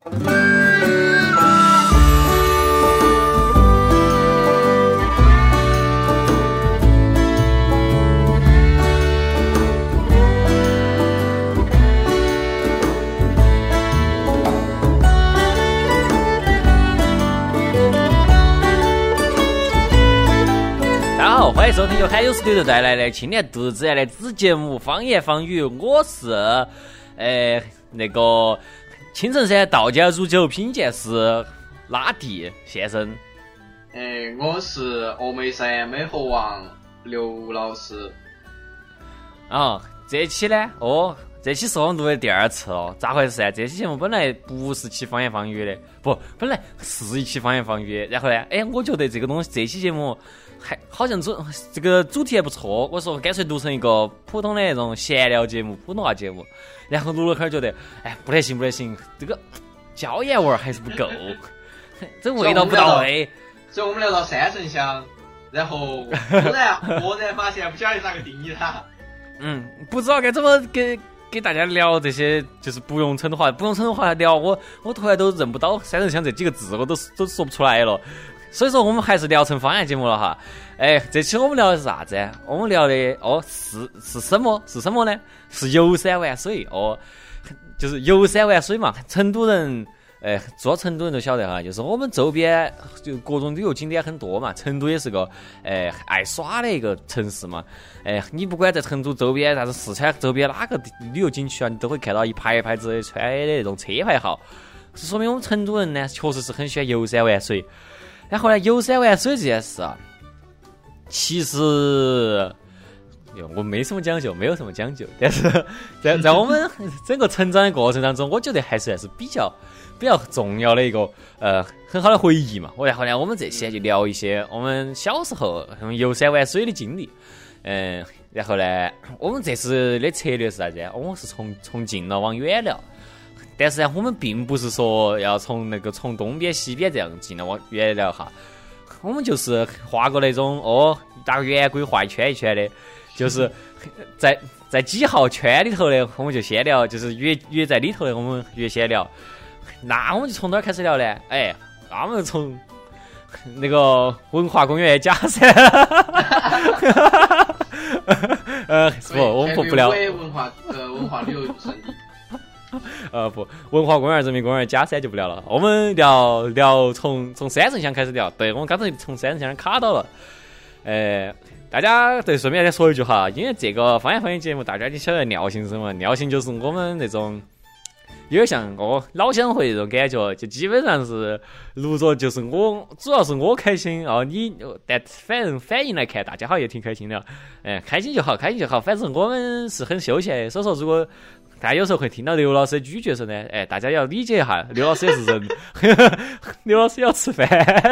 大家好，欢迎收听由海优 studio 带来的青年独自的子节目《方言方语》，我是呃那个青城山道家煮酒品鉴师拉蒂先生。哎，我是峨眉山美猴王刘老师。啊，这期呢，哦，这期是我们录的第二次了，咋回事啊？这期节目本来不是期方言方语的，不，本来是一期方言方语。然后呢，哎，我觉得这个东西，这期节目还好像主这个主题还不错，我说干脆录成一个普通的那种闲聊节目，普通话节目。然后录了开始觉得，哎，不得行，不得行，这个椒盐味儿还是不够，这味道不到位。所以我们聊到三圣乡，然后突然豁然发现，不晓得咋个定义它。嗯，不知道该怎么给给大家聊这些，就是不用成都话，不用成都话聊，我我突然都认不到“三圣乡”这几个字，我都都说不出来了。所以说，我们还是聊成方言节目了哈。哎，这期我们聊的是啥子？我们聊的哦，是是什么？是什么呢？是游山玩水哦，就是游山玩水嘛。成都人。哎，做成都人都晓得哈，就是我们周边就各种旅游景点很多嘛，成都也是个哎爱耍的一个城市嘛。哎，你不管在成都周边，啥子四川周边哪个旅游景区啊，你都会看到一排一排子穿的那种车牌号，是说明我们成都人呢，确实是很喜欢游山玩水。然后呢，游山玩水这件事啊，其实哟我没什么讲究，没有什么讲究，但是 在在我们整个成长的过程当中，我觉得还算是比较。比较重要的一个呃很好的回忆嘛，我然后呢，我们这期就聊一些我们小时候游山玩水的经历，嗯，然后呢，我们这次的策略是啥子？我们是从从近了往远了，但是呢，我们并不是说要从那个从东边西边这样进来往远聊哈，我们就是画个那种哦，打个圆规画一圈一圈的，就是 在在几号圈里头的，我们就先聊，就是越越在里头的，我们越先聊。那我们就从哪儿开始聊呢？哎，那我们从那个文化公园假山，呃，不，我们不不聊文化呃文化旅游胜地。呃不，文化公园、人民公园、假山就不聊了。我们聊聊从从三圣乡开始聊。对，我们刚才从三圣乡卡到了。呃，大家对，顺便再说一句哈，因为这个方言方言节目，大家你晓得尿性是什么？尿性就是我们那种。有点像哦，老乡会那种感觉，就基本上是录着，就是我主要是我开心哦，你但反正反应来看，大家好像也挺开心的，哎，开心就好，开心就好，反正我们是很休闲的。所以说，如果大家有时候会听到刘老师的咀嚼声呢，哎，大家要理解一下，刘老师也是人，刘老师要吃饭。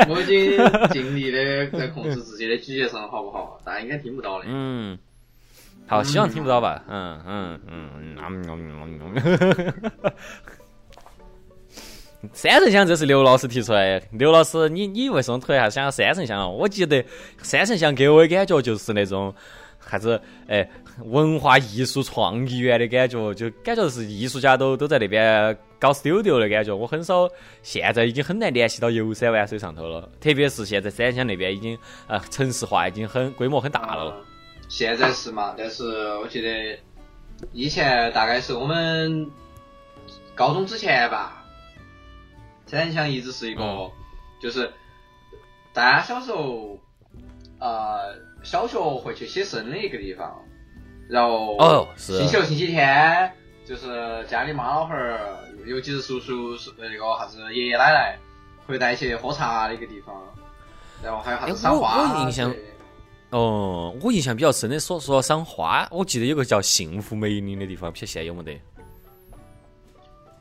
我已经尽力的在控制自己的咀嚼声，好不好？大家应该听不到的。嗯。好，希望听不到吧？嗯嗯嗯嗯。三圣乡这是刘老师提出来的。刘老师，你你为什么突然想要三圣乡我记得三圣乡给我的感觉就是那种啥子哎 文化艺术创意园的感觉，就感觉是艺术家都都在那边搞 studio 的感觉。我很少，现在已经很难联系到游山玩水上头了，特别是现在三圣乡那边已经呃城市化已经很规模很大了。现在是嘛？但是我记得以前大概是我们高中之前吧，三乡一直是一个，就是大家小时候呃小学会去写生的一个地方，然后哦，是星期六、星期天就是家里妈老汉儿，尤其是叔叔、是那个啥子爷爷奶奶会带去喝茶的一个地方，然后还有啥子赏花。哦，我印象比较深的，说说赏花，我记得有个叫幸福梅林的地方，不晓得现在有没得？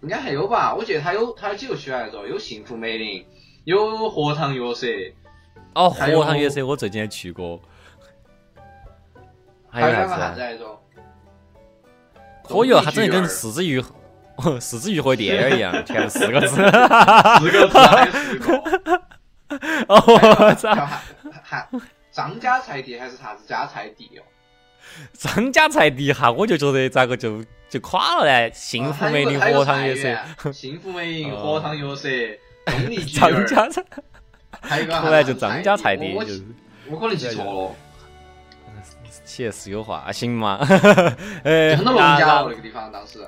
应该还有吧？我记得它有，它有几个区来着？有幸福梅林，有荷塘月色。哦，荷塘月色我最近还去过。还有啥子来着？可以哦，它真的跟四只鱼，四只鱼和电影一样，全是四个字。四个字还是四个？哦，操！还。张家菜地还是啥子家菜地哦？张家菜地哈，我就觉得咋个就就垮了呢？幸福美林荷塘月色，幸福美林荷塘月色，东丽居张家菜，还有 个后来就张家菜地，就是我可能记错了。企业私有化行吗？就，很多农家乐那个地方当时。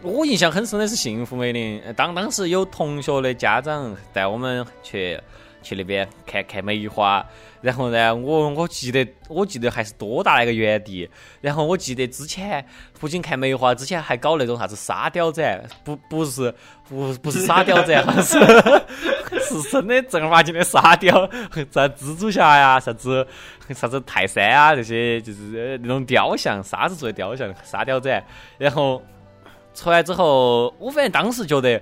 我印象很深的是幸福梅林，当当时有同学的家长带我们去去那边看看梅花，然后呢，我我记得我记得还是多大那个园地，然后我记得之前不仅看梅花，之前还搞那种啥子沙雕展，不不是不不是沙雕展，好像是是真的正儿八经的沙雕，啥蜘蛛侠呀，啥子啥子泰山啊这些，就是那种雕像，沙子做的雕像，沙雕展，然后。出来之后，我反正当时觉得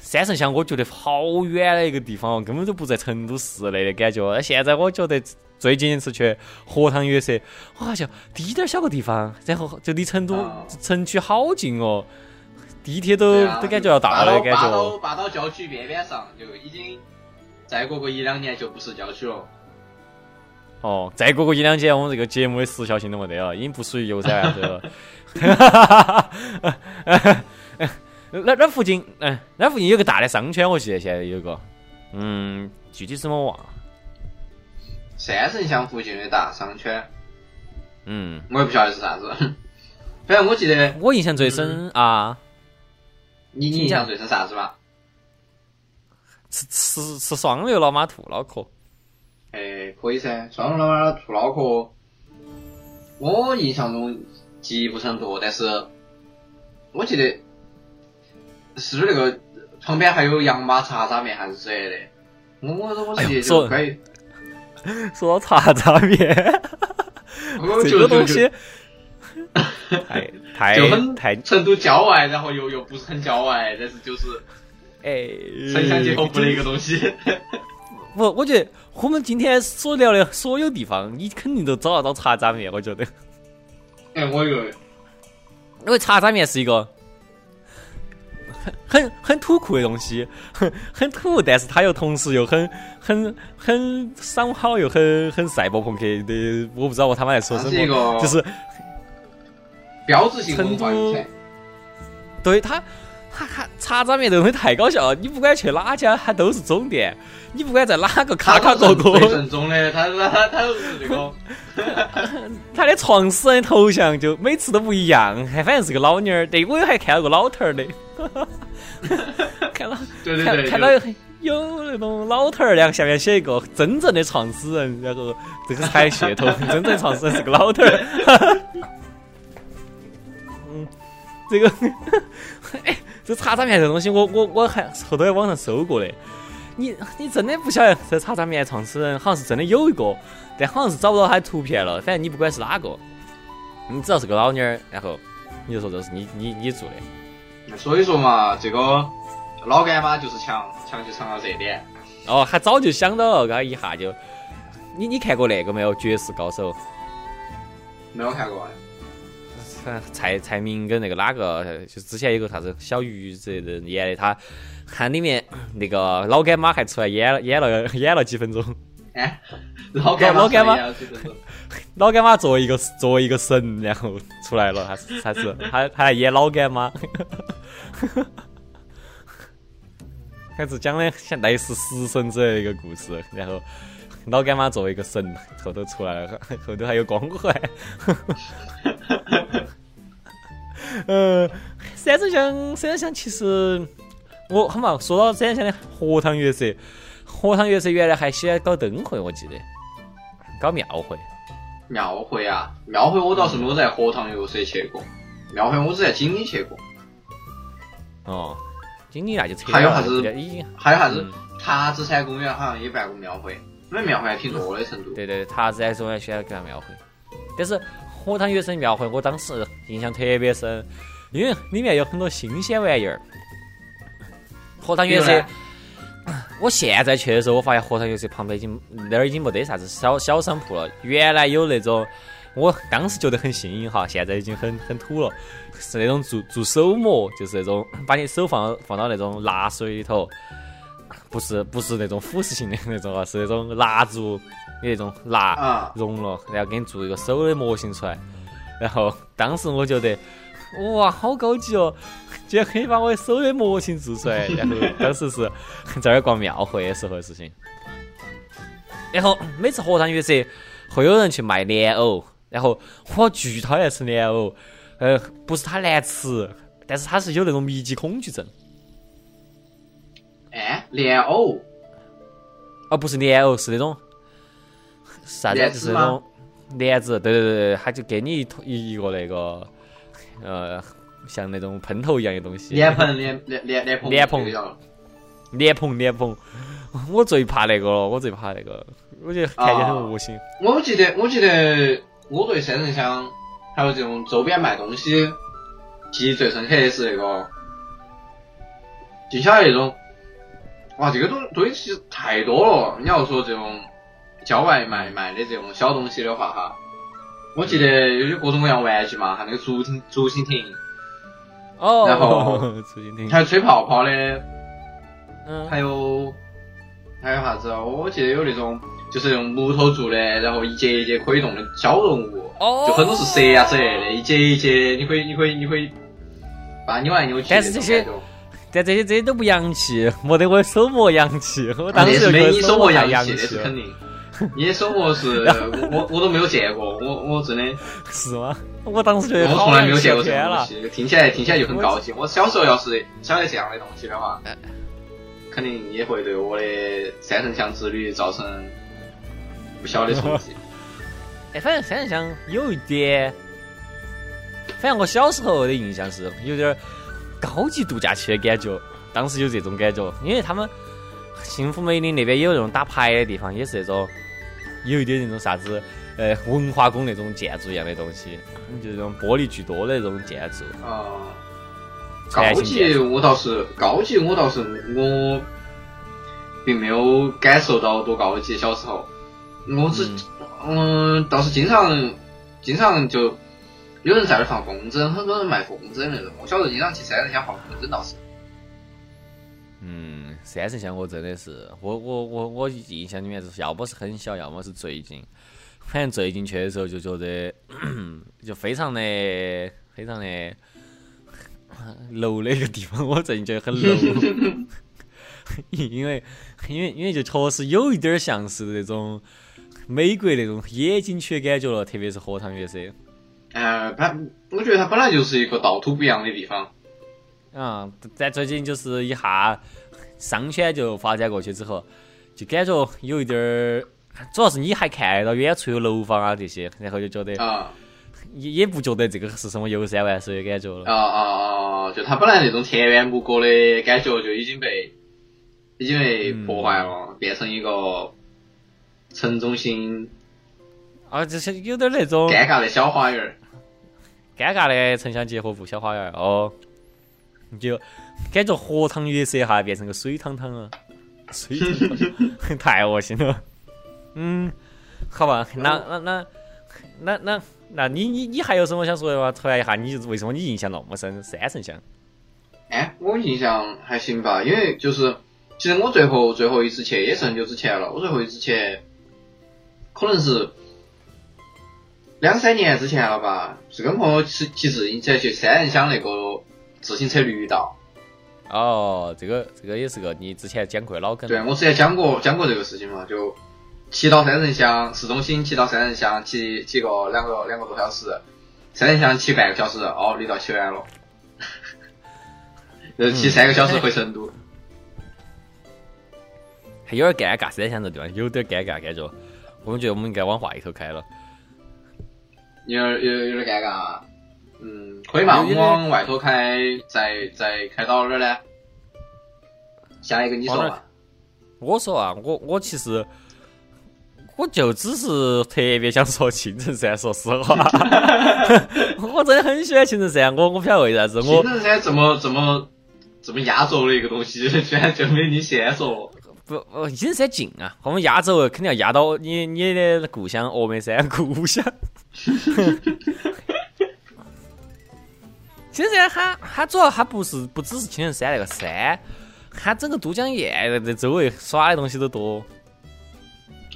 三圣乡，我觉得好远的一个地方，根本就不在成都市内的感觉。现在我觉得最近一次去荷塘月色，我好像滴点儿小个地方，然后就离成都城区好近哦，地铁都都感觉要到了的感觉。扒到扒到郊区边边上，就已经再过个一两年就不是郊区了。哦，再过个一两年，我们这个节目的时效性都没得了，已经不属于游山玩水了。那那附近，嗯，那附近有个大的商圈，我记得现在有个，嗯，具体什么忘了。三圣乡附近的大商圈，嗯，我也不晓得是啥子。反正我记得，我印象最深啊。你印象最深啥子嘛？吃吃吃双流老妈兔脑壳。哎，可以噻，双流老妈兔脑壳。我印象中。记忆不是很多，但是我记得是不是那个旁边还有羊马茶渣面还是之类的？我我我记得就可以。说到茶渣面，这个东西 太太就很太成都郊外，然后又又不是很郊外，但是就是哎城乡结合部的一个东西。不，我觉得我们今天所聊的所有地方，你肯定都找得到茶渣面，我觉得。哎，我有，因为茶渣面是一个很很很土酷的东西，很很土，但是它又同时又很很很爽好，又很很赛博朋克的，我不知道我他妈在说什么，就是标志性文化对他。哈哈，茶渣面这东西太搞笑了！你不管去哪家，它都是总店。你不管在哪个卡卡角角，最正宗的，他他他都是这个。他的创始人头像就每次都不一样，还反正是个老妞儿。对，我还看到个老头儿的。看到，对对对，看到有那种老头儿，然后下面写一个真正的创始人，然后这个才噱头，真正创始人是个老头儿。嗯，这个，哎。这叉叉面这东西，我我我还后头在网上搜过的。你你真的不晓得这叉叉面创始人好像是真的有一个，但好像是找不到他的图片了。反正你不管是哪个，你只要是个老妞儿，然后你就说这是你你你做的。所以说嘛，这个老干妈就是强，强就强到这点。哦，他早就想到了，刚一下就。你你看过那个没有？绝世高手。没有看过。蔡蔡明跟那个哪个，就之前有个啥子小鱼子人演的，他看里面那个老干妈还出来演了演了演了几分钟。哎，老干老干妈，老干妈作为一个作为一个神，然后出来了，还是还是还还演老干妈，还是讲的像类似食神之类的一个故事，然后。老干妈作为一个神，后头出来了，后 头还有光环。呃，三圣乡，三圣乡其实我好嘛，说到三圣乡的荷塘月色，荷塘月色原来还喜欢搞灯会，我记得搞庙会。庙会啊，庙会我倒是没有在荷塘月色去过，庙会我只在锦里去过。哦，锦里那就还有啥子？还有啥子？塔子山公园好像也办过庙会。那庙会还挺多的，成都。对对，塔子还是我喜欢办庙会，但是荷塘月色庙会，我当时印象特别深，因为里面有很多新鲜玩意儿。荷塘月色，我现在去的时候，我发现荷塘月色旁边已经那儿已经没得啥子小小商铺了。原来有那种，我当时觉得很新颖哈，现在已经很很土了，是那种做做手模，就是那种把你手放放到那种蜡水里头。不是不是那种腐蚀性的那种啊，是那种蜡烛的那种蜡啊，融了，然后给你做一个手的模型出来。然后当时我觉得，哇，好高级哦，居然可以把我的手的模型做出来。然后当时是在那儿逛庙会的时候的事情。然后每次荷塘月色会有人去卖莲藕，然后我巨讨厌吃莲藕，呃，不是它难吃，但是它是有那种密集恐惧症。哎，莲藕，哦，不是莲藕，是那种啥子？就是那种莲子，对对对对，他就给你一坨一个那个呃，像那种喷头一样的东西。莲蓬，莲莲莲莲蓬，莲蓬这个叫脸盆脸盆，我最怕那个了，我最怕那个，我觉得看起来很恶心。我记得，我记得我对三圣乡还有这种周边卖东西记忆最深刻的是那个，就像那种，哇，这个东东西其实太多了。你要说这种郊外卖卖的这种小东西的话，哈，我记得有各种各样玩具嘛，还有那个竹蜻竹蜻蜓，哦，然后 还有吹泡泡的，嗯，还有还有啥子哦？我记得有那种就是用木头做的，然后一节一节可以动的小动物，哦。就很多是蛇啊之类的，一节一节，你可以你可以你可以把它扭来扭去。但是这些但这些这些都不洋气，没 得我手模洋气。我当时没你手模太洋洋气，那是肯定。你的手模是 我我都没有见过，我我真的是吗？我当时觉得好我从来没有见过这东西，听起来听起来就很高级。我小时候要是晓得这样的东西的话哎，肯定也会对我的三圣乡之旅造成不小的冲击。哎，反正三圣乡有一点，反正我小时候的印象是有点儿高级度假区的感觉，当时有这种感觉，因为他们幸福美林那边也有那种打牌的地方，也是那种有一点那种啥子呃文化宫那种建筑一样的东西，就这种玻璃巨多的那种建筑。啊，高级我倒是高级我倒是我并没有感受到多高级。小时候，我只嗯倒是经常经常就有人在那儿放风筝，很多人卖风筝那种。我小时候经常去三圣乡放风筝倒是。嗯，三圣乡我真的是，我我我我印象里面就是要么是很小，要么是最近。反正最近去的时候就觉得，就非常的非常的 low 的一个地方，我最近觉得很 low，因为因为因为就确实有一点儿像是那种美国那种野景区的感觉了，特别是荷塘月色。呃，它我觉得它本来就是一个道土不一样的地方。嗯，但最近就是一下商圈就发展过去之后，就感觉有一点儿，主要是你还看得到远处有楼房啊这些，然后就觉得啊也也不觉得这个是什么游山玩水的感觉了。啊啊啊！就它本来那种田园牧歌的感觉就已经被已经被破坏了，变成一个城中心啊，就是有点儿那种尴尬的小花园儿。尴尬的城乡结合部小花园儿哦，就感觉荷塘月色哈变成个水汤汤了，水太恶心了。嗯，好吧，那那那那那那你你你还有什么想说的吗？突然一下，你为什么你印象那么深？三圣乡哎，我印象还行吧，因为就是其实我最后最后一次去也是很久之前了，我最后一次去可能是两三年之前了吧，是跟朋友骑骑自行车去三人乡那个自行车绿道。哦，这个这个也是个你之前讲过的老梗。对，我之前讲过讲过这个事情嘛，就骑到三圣乡市中心，骑到三圣乡，骑骑个两个两个多小时，三圣乡骑半个小时，哦，绿道骑完了，呃，骑三个小时回成都。还有点尴尬，三乡这地方有点尴尬感觉。我们觉得我们应该往话里头开了。有点有有点尴尬啊。嗯，可以嘛？我们往外头开，再再开到哪儿呢？下一个你说嘛。我说啊，我我其实我就只是特别想说青城山，说实话，我真的很喜欢青城山。我我不晓得为啥子，我青城山这么这么这么压轴的一个东西，居然就没你先说。不呃青城山近啊，我们压轴肯定要压到你你的故乡峨眉山故乡。青城山它它主要它不是不只是青城山那个山，它整个都江堰在周围耍的东西都多。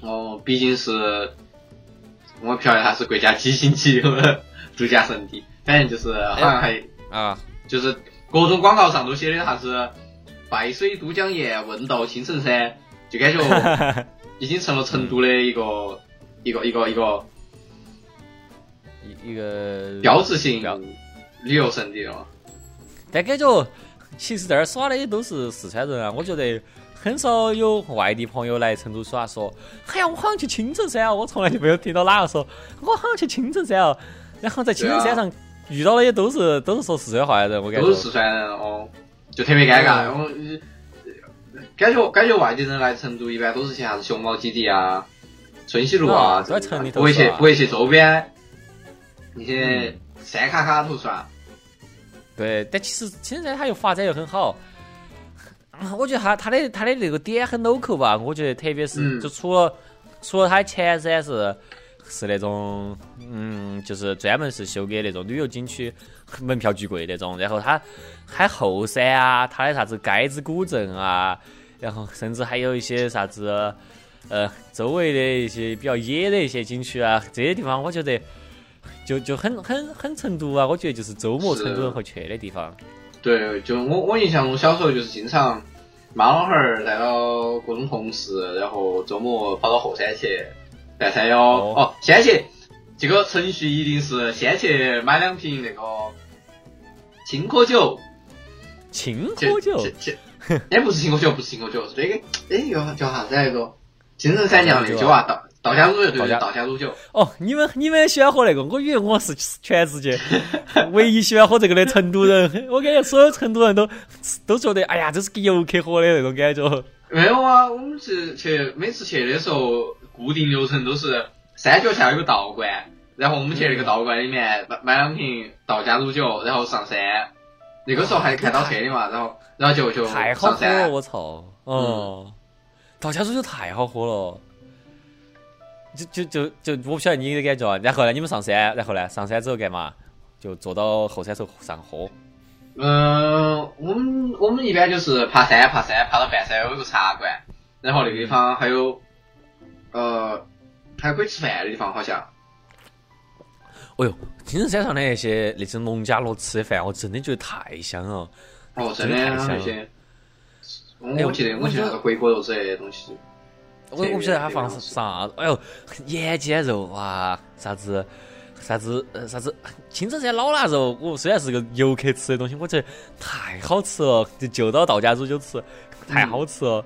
哦，毕竟是我不晓得它是国家几星级的度假胜地，反正就是好像还啊，就是各种广告上都写的啥子拜水都江堰，问道青城山，就感觉已经成了成都的一个 一个一个一个一一个标志性标旅游胜地了。但感觉其实这儿耍的也都是四川人啊，我觉得很少有外地朋友来成都耍，说，哎呀，我好像去青城山啊，我从来就没有听到哪个说，我好像去青城山哦。然后在青城山上遇到的也都是都是说四川话的人，我感觉都是四川人哦，就特别尴尬。我呃感觉感觉外地人来成都一般都是去啥子熊猫基地啊、春熙路啊，哦都在城里头不会去耍不会去周边那些山卡卡头耍。对，但其实青城山它又发展又很好。我觉得它它的它的那个点很 local 吧，我觉得特别是嗯就除了除了它前山是是那种嗯，就是专门是修给那种旅游景区，门票巨贵那种，然后它还后山啊，它的啥子街子古镇啊，然后甚至还有一些啥子呃周围的一些比较野的一些景区啊，这些地方我觉得就就很很很成都啊，我觉得就是周末成都人会去的地方。对，就我我印象中小时候就是经常妈老汉儿带到各种同事，然后周末跑到后山去半山腰。哦哦，先去这个程序一定是先去买两瓶那个青稞酒，青稞酒，去去，哎，不是青稞酒，不是青稞酒，是那个哎叫叫啥子来着？青城山酿的酒啊，道道家乳酒，对对，道家道家乳酒。哦，你们你们喜欢喝那个？我以为我是 全世界 唯一喜欢喝这个的成都人。我感觉所有成都人都都觉得，哎呀，这是给游客喝的那种感觉。没有啊，我们是去每次去的时候，固定流程都是山脚下有个道观，然后我们去那个道观里面买买两瓶道家乳酒，然后上山。那个时候还开到车的嘛，然后然后就就太好喝了，我操！哦，道家乳酒太好喝了。就就就就，我不晓得你的感觉啊。然后呢，你们上山，然后呢，上山之后干嘛？就坐到后山头上喝。嗯、我们我们一般就是爬山爬山，爬到半山有个茶馆，然后那个地方还有呃还可以吃饭的地方，好像。哎呦，青城山上的那些那些农家乐吃的饭，我真的觉得太香了。哦，真的这个太香了哎我记得我记得那个回锅肉之类的东西。我我不晓得他放这个啥，哎呦，眼尖肉啊，啥子啥子呃啥子青城山老腊肉，我虽然是个游客吃的东西，我觉得太好吃了，就就到道家煮酒吃，太好吃了。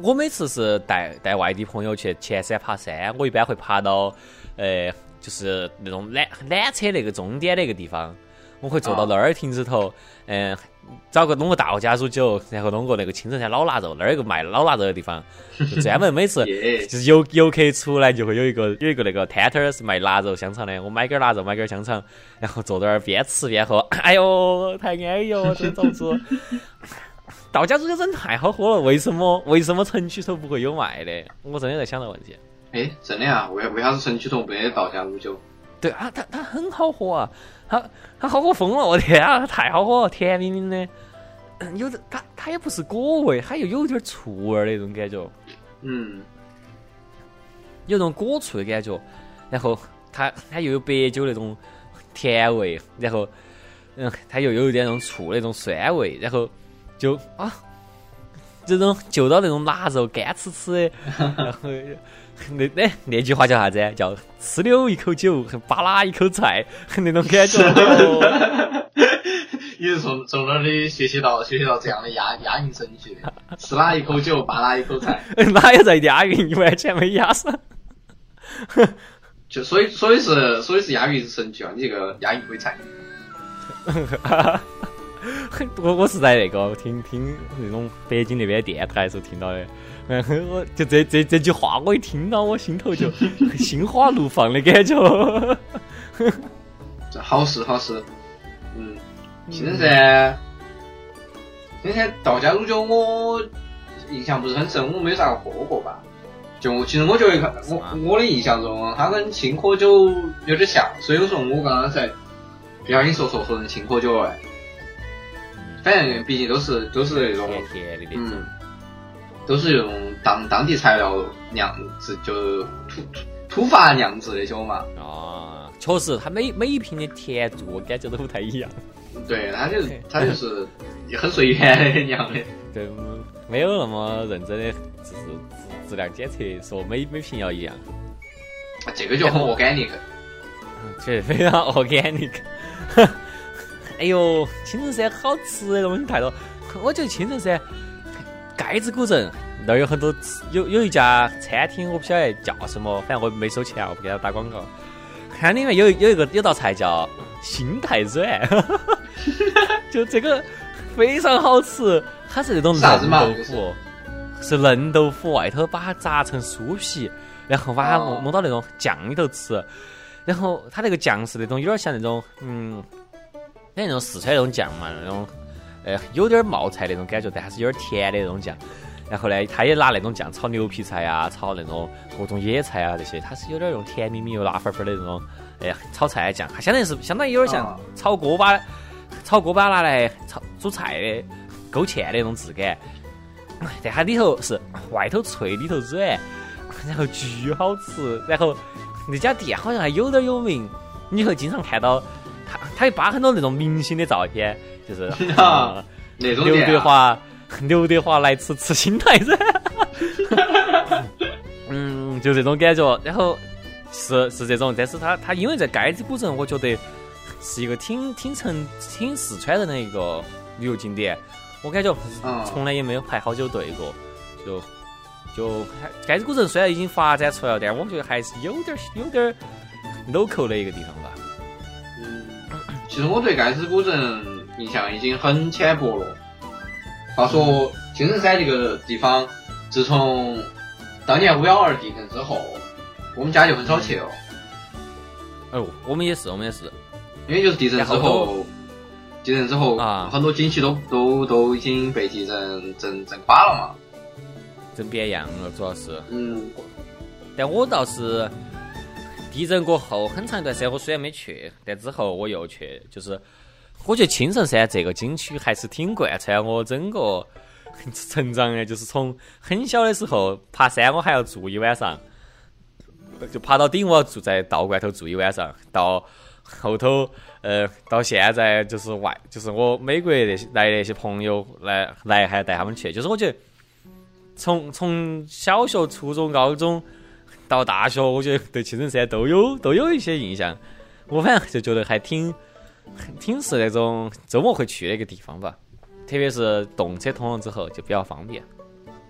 我每次是带带外地朋友去前山爬山，我一般会爬到呃就是那种缆缆车那个终点那个地方，我会坐到那儿亭子头，嗯、找个弄个道家煮酒，然后弄个那个青城山老腊肉，那儿有个卖老腊肉的地方，就专门每次就是游游客出来就会有一个有一个那个摊摊儿是卖腊肉香肠的，我买根儿腊肉，买根儿香肠，然后坐那儿边吃边喝，哎呦，太安逸了，真遭不住。道家煮酒真的太好喝了，为什么为什么城区头不会有卖的？我真的在想这个问题。哎，真的啊？为为啥子城区头没得道家煮酒？对啊，它它很好喝啊，它它好喝疯了，我天啊，它太好喝了，甜蜜蜜的，嗯有的它它也不是果味，它又有点醋味儿那种感觉。嗯，有那种果醋的感觉，然后它它又有白酒那种甜味，然后嗯，它又有一点那种醋那种酸味，然后就啊，这种就到那种腊肉干吃吃的，然后 那那那句话叫啥子？叫吃溜 一口酒，扒拉一口菜，那种感觉。哦你是从从哪里学习到学习到这样的押押韵神句的？吃哪一口酒，扒拉一口菜，哪有在押韵？完全没押上。就所以所以是所以是押韵神句啊！你这个押韵鬼才。我我是在那个听听那种北京那边电台时候听到的，嗯，我就这这这句话，我一听到我心头就 心花怒放的感觉。这好事好事，嗯，青城山，青城山道家乳酒我印象不是很深，我没咋喝过吧。就其实我觉得它，我我的印象中，它跟青稞酒有点像，所以我说我刚刚才不小心说错说成青稞酒了。反正毕竟都是都是那种甜甜的那种。嗯，都是用当当地材料酿制，就土土土法酿制的酒嘛。啊，确实，它每每一瓶的甜度我感觉都不太一样。对，它就是它就是很随缘的酿的。对，没有那么认真的质质质量检测，说每每瓶要一样。这个就很 organic。确实非常 organic。哎呦，青城山好吃的东西太多，我觉得青城山盖子古镇那儿有很多吃，有有一家餐厅，我不晓得叫什么，反正我没收钱，我不给他打广告。看里面有有一个有道菜叫心太软，就这个非常好吃，它是那种嫩豆腐，是嫩豆腐，外头把它炸成酥皮，然后把它弄弄到那种酱里头吃，然后它那个酱是那种有点像那种嗯，像那种四川那种酱嘛，那种呃有点冒菜那种感觉，但还是有点甜的那种酱。然后呢，他也拿那种酱炒牛皮菜啊，炒那种各种野菜啊这些，它是有点用甜蜜蜜又辣粉粉的那种，哎呀，炒菜酱，它相当于是相当于有点像炒锅巴，炒锅巴拿来炒煮菜的勾芡的那种质感。但它里头是外头脆里头软，然后巨好吃。然后那家店好像还有点有名，你会经常看到他，他会扒很多那种明星的照片，就是那种刘德华。刘德华来吃吃心太软，嗯，就这种感觉。然后是是这种，但是他他因为在街子古镇，我觉得是一个挺挺成挺四川人的一个旅游景点。我感觉从来也没有排好久队过。就就街子古镇虽然已经发展出来了，但是我觉得还是有点有点 local 的一个地方吧。嗯，其实我对盖子古镇印象已经很浅薄了。话说青城山这个地方，自从当年五幺二地震之后，我们家就很少去了。哦，我们也是，我们也是，因为就是地震之后，地震之后啊，很多景区都都都已经被地震震震垮了嘛，震变样了，主要是。嗯。但我倒是地震过后很长一段时间，我虽然没去，但之后我又去，就是。我觉得青城山这个景区还是挺贯穿我整个成长的，就是从很小的时候爬山，我还要住一晚上，就爬到顶我要住在道观头住一晚上，到后头呃到现在就是外就是我美国那些来那些朋友来来还要带他们去，就是我觉得从从小学、初中、高中到大学，我觉得对青城山都有 都有一些印象，我反正就觉得还挺。挺是那种周末会去的一个地方吧，特别是动车通了之后就比较方便。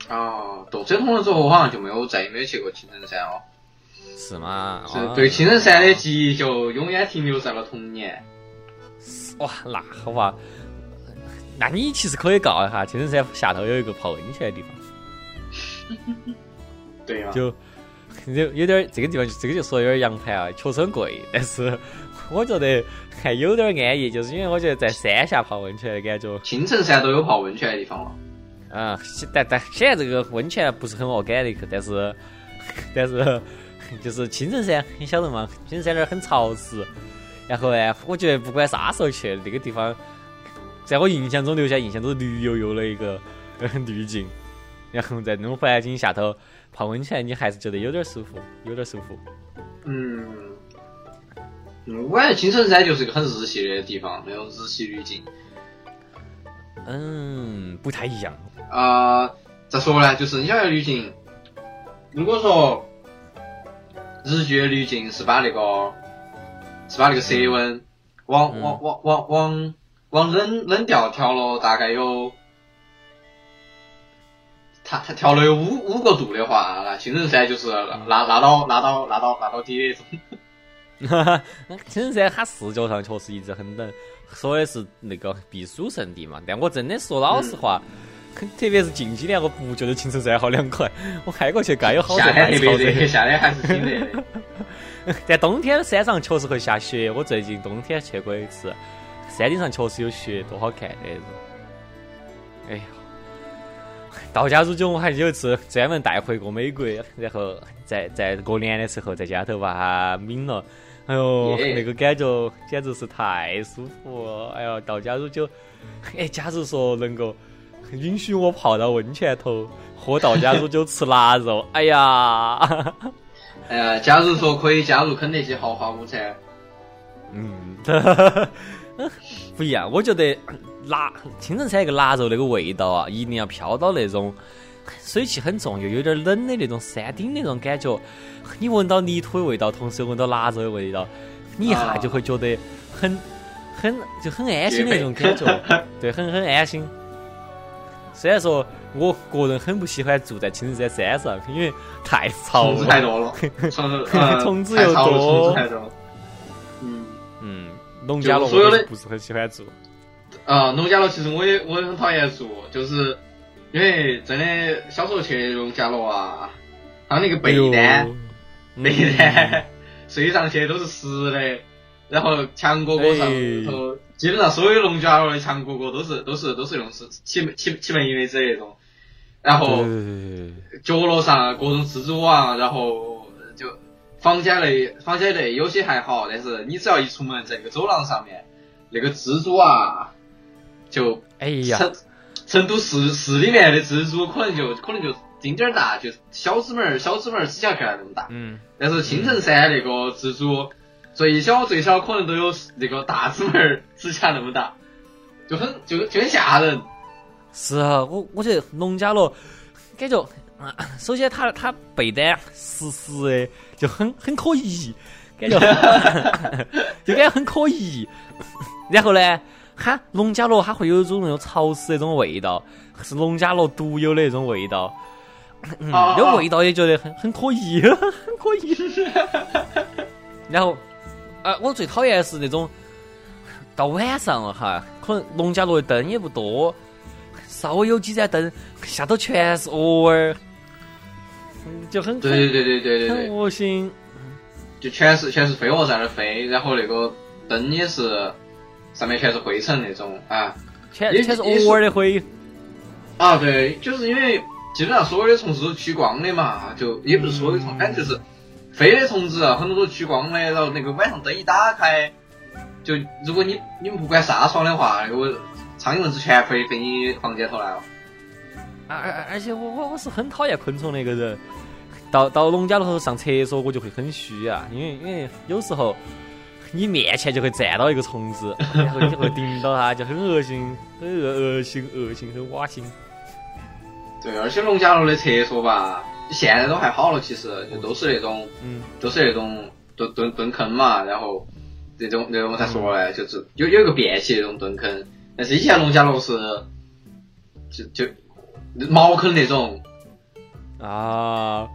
哦，动车通了之后，我好像就没有再也没有去过青城山哦。是吗？是对青城山的记忆就永远停留在了童年。哇，那好吧，那你其实可以告一下青城山下头有一个泡温泉的地方。对呀。就有有点这个地方，这个就说有点洋盘啊，确实很贵，但是。我觉得还有点安逸，就是因为我觉得在山下泡温泉的感觉。青城山都有泡温泉的地方了。啊，但但现在这个温泉不是很恶感的，但是 但是 就是青城山，你晓得吗？青城山那儿很潮湿。然后呢，我觉得不管啥时候去那个地方，在我印象中留下印象都是绿油油的一个 滤镜。然后在那种环境下头泡温泉，你还是觉得有点舒服，有点舒服。嗯。嗯，我感觉青城山就是一个很日系的地方，那种日系滤镜。嗯，不太一样。啊，咋说呢？就是你晓得滤镜，如果说日剧的滤镜是把那个是把那个色温往往往往往往冷冷调调了大概有，它它调了有五五个度的话，那青城山就是拉拉到拉到拉到拉到底那种。哈哈，青城山它视觉上确实一直很冷，说的是那个避暑胜地嘛。但我真的说老实话，特别是近几年，我不觉得青城山好凉快。我开过去该有好热，夏天特别热，夏天还是挺热的。在冬天山上确实会下雪，我最近冬天去过一次，山顶上确实有雪，多好看的那种。哎呀，道家乳酒我还有一次专门带回过美国，然后在在过年的时候在家头把它抿了，哎呦，那个感觉简直是太舒服了！哎呦，道家乳酒，哎，假如说能够允许我泡到温泉头，喝道家乳酒吃腊肉，哎呀，哎呀，假如说可以加入肯德基豪华午餐，嗯，不一样，我觉得腊青城山那个腊肉那个味道啊，一定要飘到那种水汽很重又有点冷的那种山顶那种感觉，你闻到泥土的味道，同时又闻到腊肉的味道，你一下啊就会觉得很很就很安心的那种感觉，对，很很安心。虽然说我个人很不喜欢住在青城山山上，因为太吵虫子太。多了，虫子又多 虫子太多。农家所有的不是很喜欢住。啊，农家乐其实我也我也很讨厌住，就是因为真的小时候去农家乐啊，他那个被单、被单 睡上去都是湿的，然后墙角角上哎。头，基本上所有农家乐的墙角角都是都是都是用是起起起门一位子的那种，然后角落上各种蜘蛛网，然后就房间内房间内有些还好，但是你只要一出门，在那个走廊上面，那个蜘蛛啊，就哎呀，成成都市市里面的蜘蛛可能就可能就丁点儿大，就小指拇儿小指拇儿指甲盖那么大，嗯，但是青城山那个蜘蛛最小最小可能都有那个大指拇儿指甲那么大，就很就就很吓人。是啊，我我觉得农家乐感觉，啊，首先他他被单实时的就很很可疑，感觉就感觉很可疑。然后呢，它农家乐它会有一种那种潮湿那种味道，是农家乐独有的那种味道。嗯，哦那味道也觉得很很可疑，很可疑。然后，啊，我最讨厌的是那种到晚上了哈，可能农家乐的灯也不多，稍微有几盏灯，下头全是蛾儿，嗯就很对对对对对对很对，恶心。就全是全是飞蛾在那儿飞，然后那个灯也是上面全是灰尘那种啊也全全是也是蛾儿的灰，啊对，就是因为基本上所有的虫子都趋光的嘛，就也不是所有的虫，反正就是飞的虫子啊很多都趋光的，然后那个晚上灯一打开，就如果你你们不关纱窗的话，那个苍蝇蚊子全飞飞你房间头来了。而而而且我我我是很讨厌昆虫的一个人。到到农家乐头上厕所，我就会很虚啊，因为因为有时候你面前就会站到一个虫子，然后你就会盯到它，就很恶心，很恶恶心恶心，很恶心。对，而且农家乐的厕所吧，现在都还好了，其实就都是那种。嗯，都是那种蹲蹲蹲坑嘛，然后那种那种咋说呢，就是有有一个便携那种蹲坑，但是以前农家乐是就就茅坑那种，啊，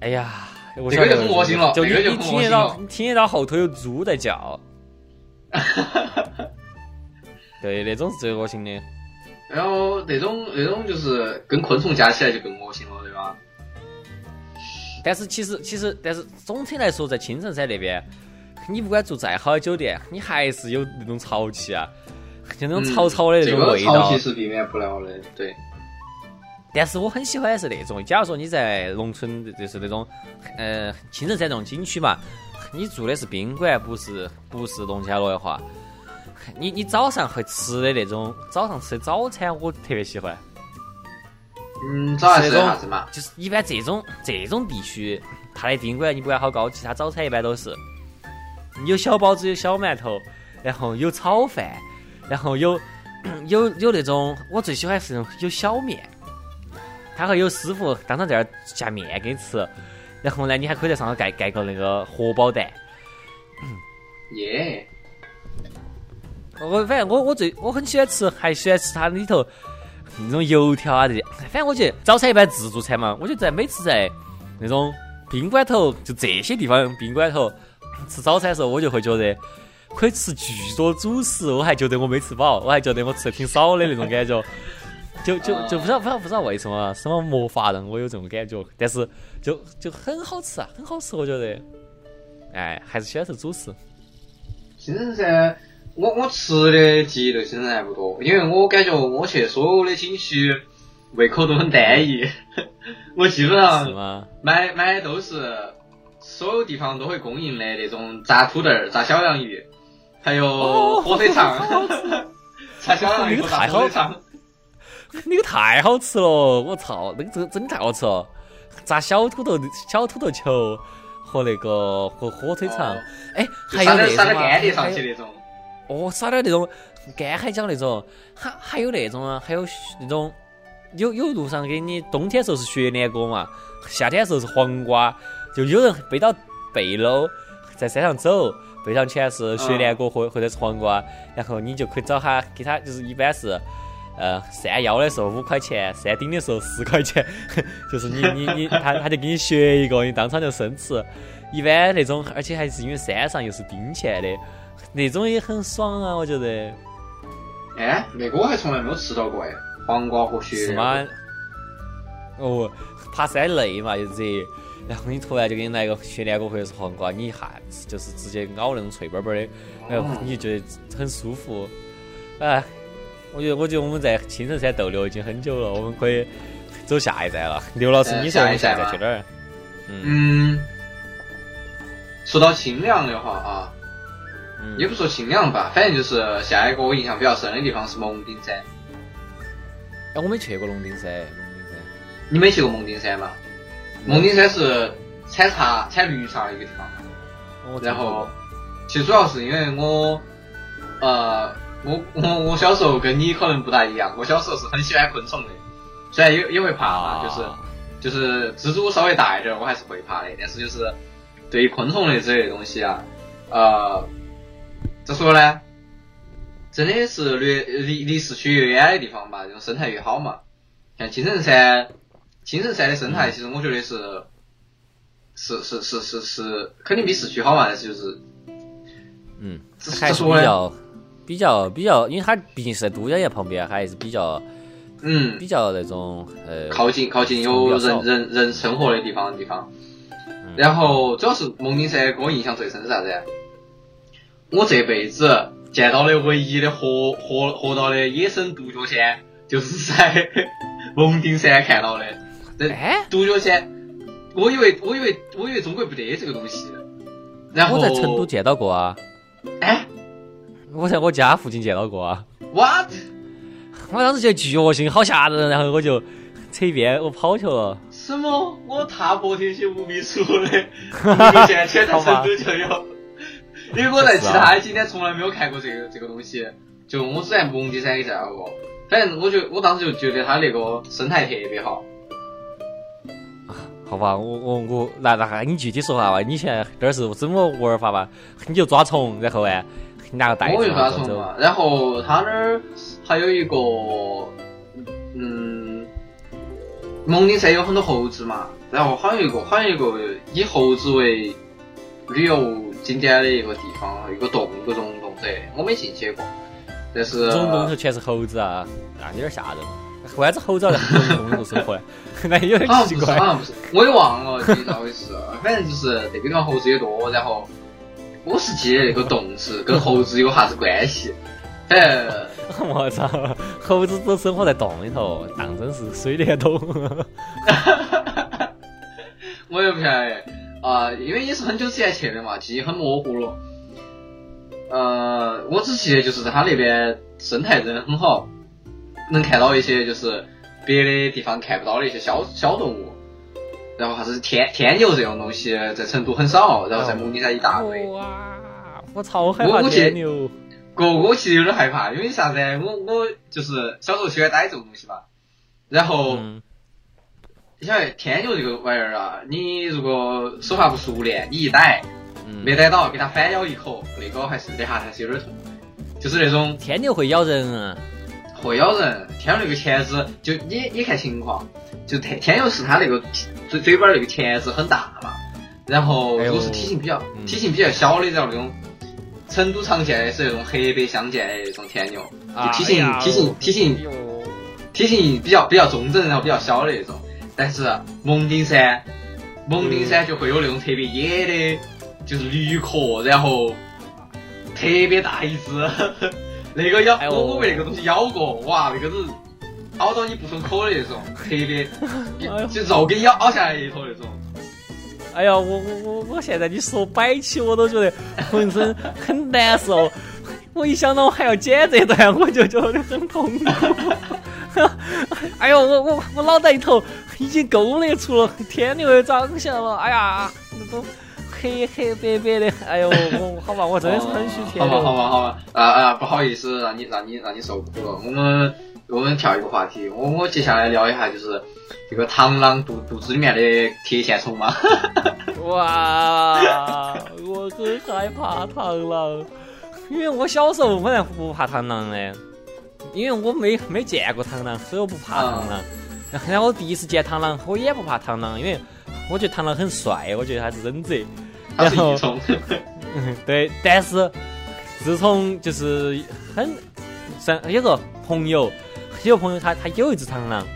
哎呀，我这个就晓得很恶心了就你你听得到你听得到后头有猪在叫，对，那种是最恶心的。然后那种那种就是跟昆虫加起来就更恶心了，对吧？但是其实其实，但是总体来说，在青城山那边，你不管住再好的酒店，你还是有那种潮气啊，就那种潮潮的那种味道嗯这个潮气。是避免不了的，对。但是我很喜欢的是那种，假如说你在农村，就是那种呃青城山这种景区嘛，你住的是宾馆，不是不是农家乐的话，你你早上会吃的那种早上吃的早餐，我特别喜欢。嗯，早上吃啥子嘛？就是一般这种这种地区，它的宾馆你不管好高级，它早餐一般都是有小包子，有小馒头，然后有炒饭，然后有 有有那种我最喜欢是那种有小面，他会有师傅当场在那儿下面给你吃，然后呢，你还可以在上头盖盖个那个荷包蛋。耶，我反正我我最我很喜欢吃，还喜欢吃它里头那种油条啊这些。反正我觉得早餐一般自助餐嘛，我觉得在每次在那种宾馆头，就这些地方宾馆头吃早餐的时候，我就会觉得可以吃巨多主食，我还觉得我没吃饱，我还觉得我吃的挺少的那种感觉。就就就不知道不知道不知道为什么什么魔法让我有这种感觉，但是就就很好吃啊，很好吃，我觉得。哎，还是喜欢吃主食。青城山，我我吃的记忆对青城山不多，因为我感觉我去所有的景区，胃口都很单一。我基本是上吗？买买的都是所有地方都会供应的那种炸土豆儿、炸小洋芋，还有火腿肠。炸小洋芋和炸火腿肠。那个太好吃了，我操，那个真真的太好吃了！炸小土豆、小土豆球和那个和火腿肠哦，哎，就还有那种撒点撒点啊干碟上去那种。哦，撒点那种干海椒那种，还还有那种啊，还有那种有有路上给你冬天时候是雪莲果嘛，夏天时候是黄瓜，就有人背到背篓在山上走，背上全是雪莲果或或者是黄瓜，然后你就可以找他给他就是一般是。呃，山腰的时候五块钱，山顶的时候四块钱，就是你你你，他他就给你学一个，你当场就生吃。一般那种，而且还是因为山上又是冰起来的，那种也很爽啊，我觉得哎，那个我还从来没有吃到过哎，黄瓜和雪是吗。？哦，爬山累嘛，就热，然后你突然就给你来个雪莲果或者是黄瓜，你一下就是直接咬那种脆巴巴的，然后你就觉得很舒服。哎，我觉得我觉得我们在青城山逗留已经很久了，我们可以走下一站了。刘老师，呃你说我们下一站去哪儿？嗯嗯，说到清凉的话啊，嗯也不说清凉吧，反正就是下一个我印象比较深的地方是蒙顶山。哎，我没去过龙顶山，龙顶山。你没去过蒙顶山吗？蒙顶山是产茶、产绿茶的一个地方。然后其实主要是因为我，呃，我我我小时候跟你可能不大一样，我小时候是很喜欢昆虫的，虽然也也会怕嘛，就是啊就是蜘蛛稍微大一点儿，我还是会怕的，但是就是对于昆虫类之类的东西啊，呃，咋说呢？真的是离离离市区越远的地方吧，这种生态越好嘛。像青城山，青城山的生态，其实我觉得是，是是是是是，肯定比市区好嘛，但是就是嗯，这还是这说呢比较比较比较，因为它毕竟是在都江堰旁边，还是比较嗯比较那种呃靠近靠近有人人人生活的地方地方。嗯然后主要是蒙顶山给我印象最深是啥子？我这辈子见到的唯一的活活活到的野生独角仙，就是在 蒙顶山看到的。这哎，独角仙，我以为我以为我以为中国不得这个东西。然后我在成都见到过啊，哎我在我家附近见到过啊，，what？我当时觉得巨恶心，好吓人，然后我就扯一边，我跑去了。什么？我踏破铁鞋无觅处的，独角仙全在成都就有。因为我在其他的景点从来没有看过这个这个东西，就我只在蒙顶山也见到过。反正我就我当时就觉得它那个生态特别好。好吧，我我我，那那你具体说下吧，你现在这儿是怎么玩法吧？你就抓虫，然后呢，你拿个袋子我就抓然后走。虫嘛，然后他那儿还有一个，嗯，蒙顶山有很多猴子嘛，然后好像有一个好像有一个以猴子为旅游景点的一个地方，一个洞，一个溶洞之类的，我没进去过，但是溶洞里头全是猴子啊，那有点吓人。为啥子猴子要在溶洞里头生活呢？那有点奇怪好。像不是，我也忘了具体咋回事，反正就是那边地方猴子也多，然后我是记得那个洞子跟猴子有啥子关系，哎。我操，猴子都生活在洞里头，当真是水帘洞。我也不晓得啊、因为也是很久之前去的嘛，记忆很模糊了。呃，我只记得就是在他那边生态真的很好，能看到一些就是别的地方看不到的一些小小动物。然后还是天天牛这种东西在成都很少，然后在蒙顶山一大堆。哇，我超害怕天牛。个我其实有点害怕，因为啥子呢？我我就是小时候喜欢逮这种东西嘛。然后嗯，你晓得天牛这个玩意儿啊，你如果手法不熟练，你一逮嗯没逮到，给它反咬一口，那个还是那下还是有点痛，就是那种天牛会咬人啊。会咬人。天牛那个钳子，就你你看情况，就天天牛是它那个嘴嘴巴那个钳子很大嘛，然后哎呦如果是体型比较、嗯体型比较小的，然后那种成都常见的是那种黑白相间的那种天牛，就体型、哎体型体型体型比较比较中等，然后比较小的那种。但是蒙顶山，蒙顶山就会有那种特别野的，就是驴壳，然后特别大一只，那个咬哎我我被那个东西咬过，哇，那个是咬到你不松口的那种，黑的 哎呦就肉给你咬咬下来一坨那种。哎呀，我我我我现在你说摆起我都觉得 浑身很难受。我一想到我还要剪这段，我就觉得很痛苦。哎呦，我我我脑袋里头已经勾勒出了天牛的长相了。哎呀，那种黑黑白白的。哎呦，我好吧，我真的是很许天好吧，好。吧，好吧，啊啊，不好意思，让你让你让你受苦了。我们我们跳一个话题，我我接下来聊一下就是这个螳螂肚肚子里面的铁线虫嘛。哇，我很害怕螳螂，因为我小时候本来不怕螳螂的，因为我没没见过螳螂，所以我不怕螳螂。然后我第一次见螳螂，我也不怕螳螂，因为我觉得螳螂很帅，我觉得他是忍者。它是然后益虫，嗯，对，但是自从就是很像有个朋友，有个朋友他他有一只螳螂，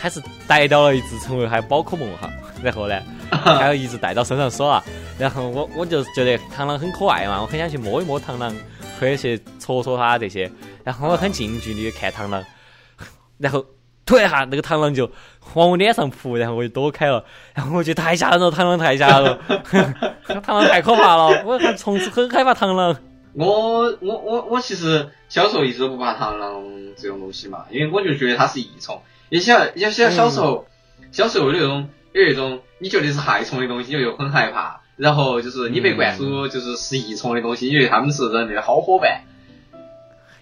还是逮到了一只成为他的宝可梦哈，然后呢，还要一直带到身上耍，然后我我就觉得螳螂很可爱嘛，我很想去摸一摸螳螂，或者去戳戳它这些，然后我很近距离的看螳螂，然后突然一下那个螳螂就往我脸上扑，然后我就躲开了，然后我觉得太吓人了，螳螂太吓人了，螳螂太可怕了，我从此很害怕螳螂。我我我我其实小时候一直都不怕螳螂这种东西嘛，因为我就觉得它是益虫。也小也小小时候，小时候有那种有一种你觉得是害虫的东西，你就很害怕。然后就是你被灌输就是是益虫的东西，你觉得他们是人类的好伙伴。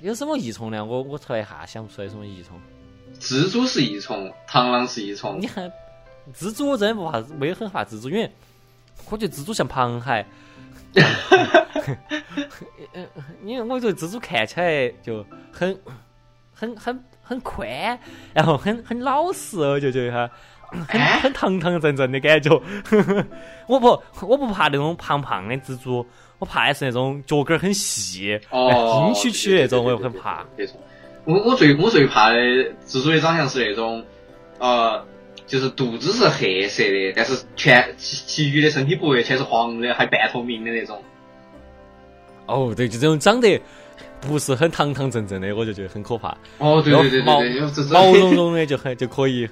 有什么益虫呢？我我突然一下想不出来什么益虫。蜘蛛是益虫，螳螂是益虫你。还蜘蛛，我真的不怕，没有很怕蜘蛛，因为我觉得蜘蛛像螃蟹。呃因为我觉得蜘蛛看起来就很、很、很、很宽，然后很很老实，我就觉得它 很哎很堂堂正正的感觉。我不我不怕那种胖胖的蜘蛛，我怕的是那种脚跟儿很细、哦，硬曲曲那种，我又很怕。。我我最我最怕的蜘蛛的长相是那种，呃，就是肚子是黑色的，但是全其其余的身体部位全是黄的，还半透明的那种。哦，对，就这种长得不是很堂堂正正的，我就觉得很可怕。哦，对对对毛对对，毛茸茸的 就很就可以。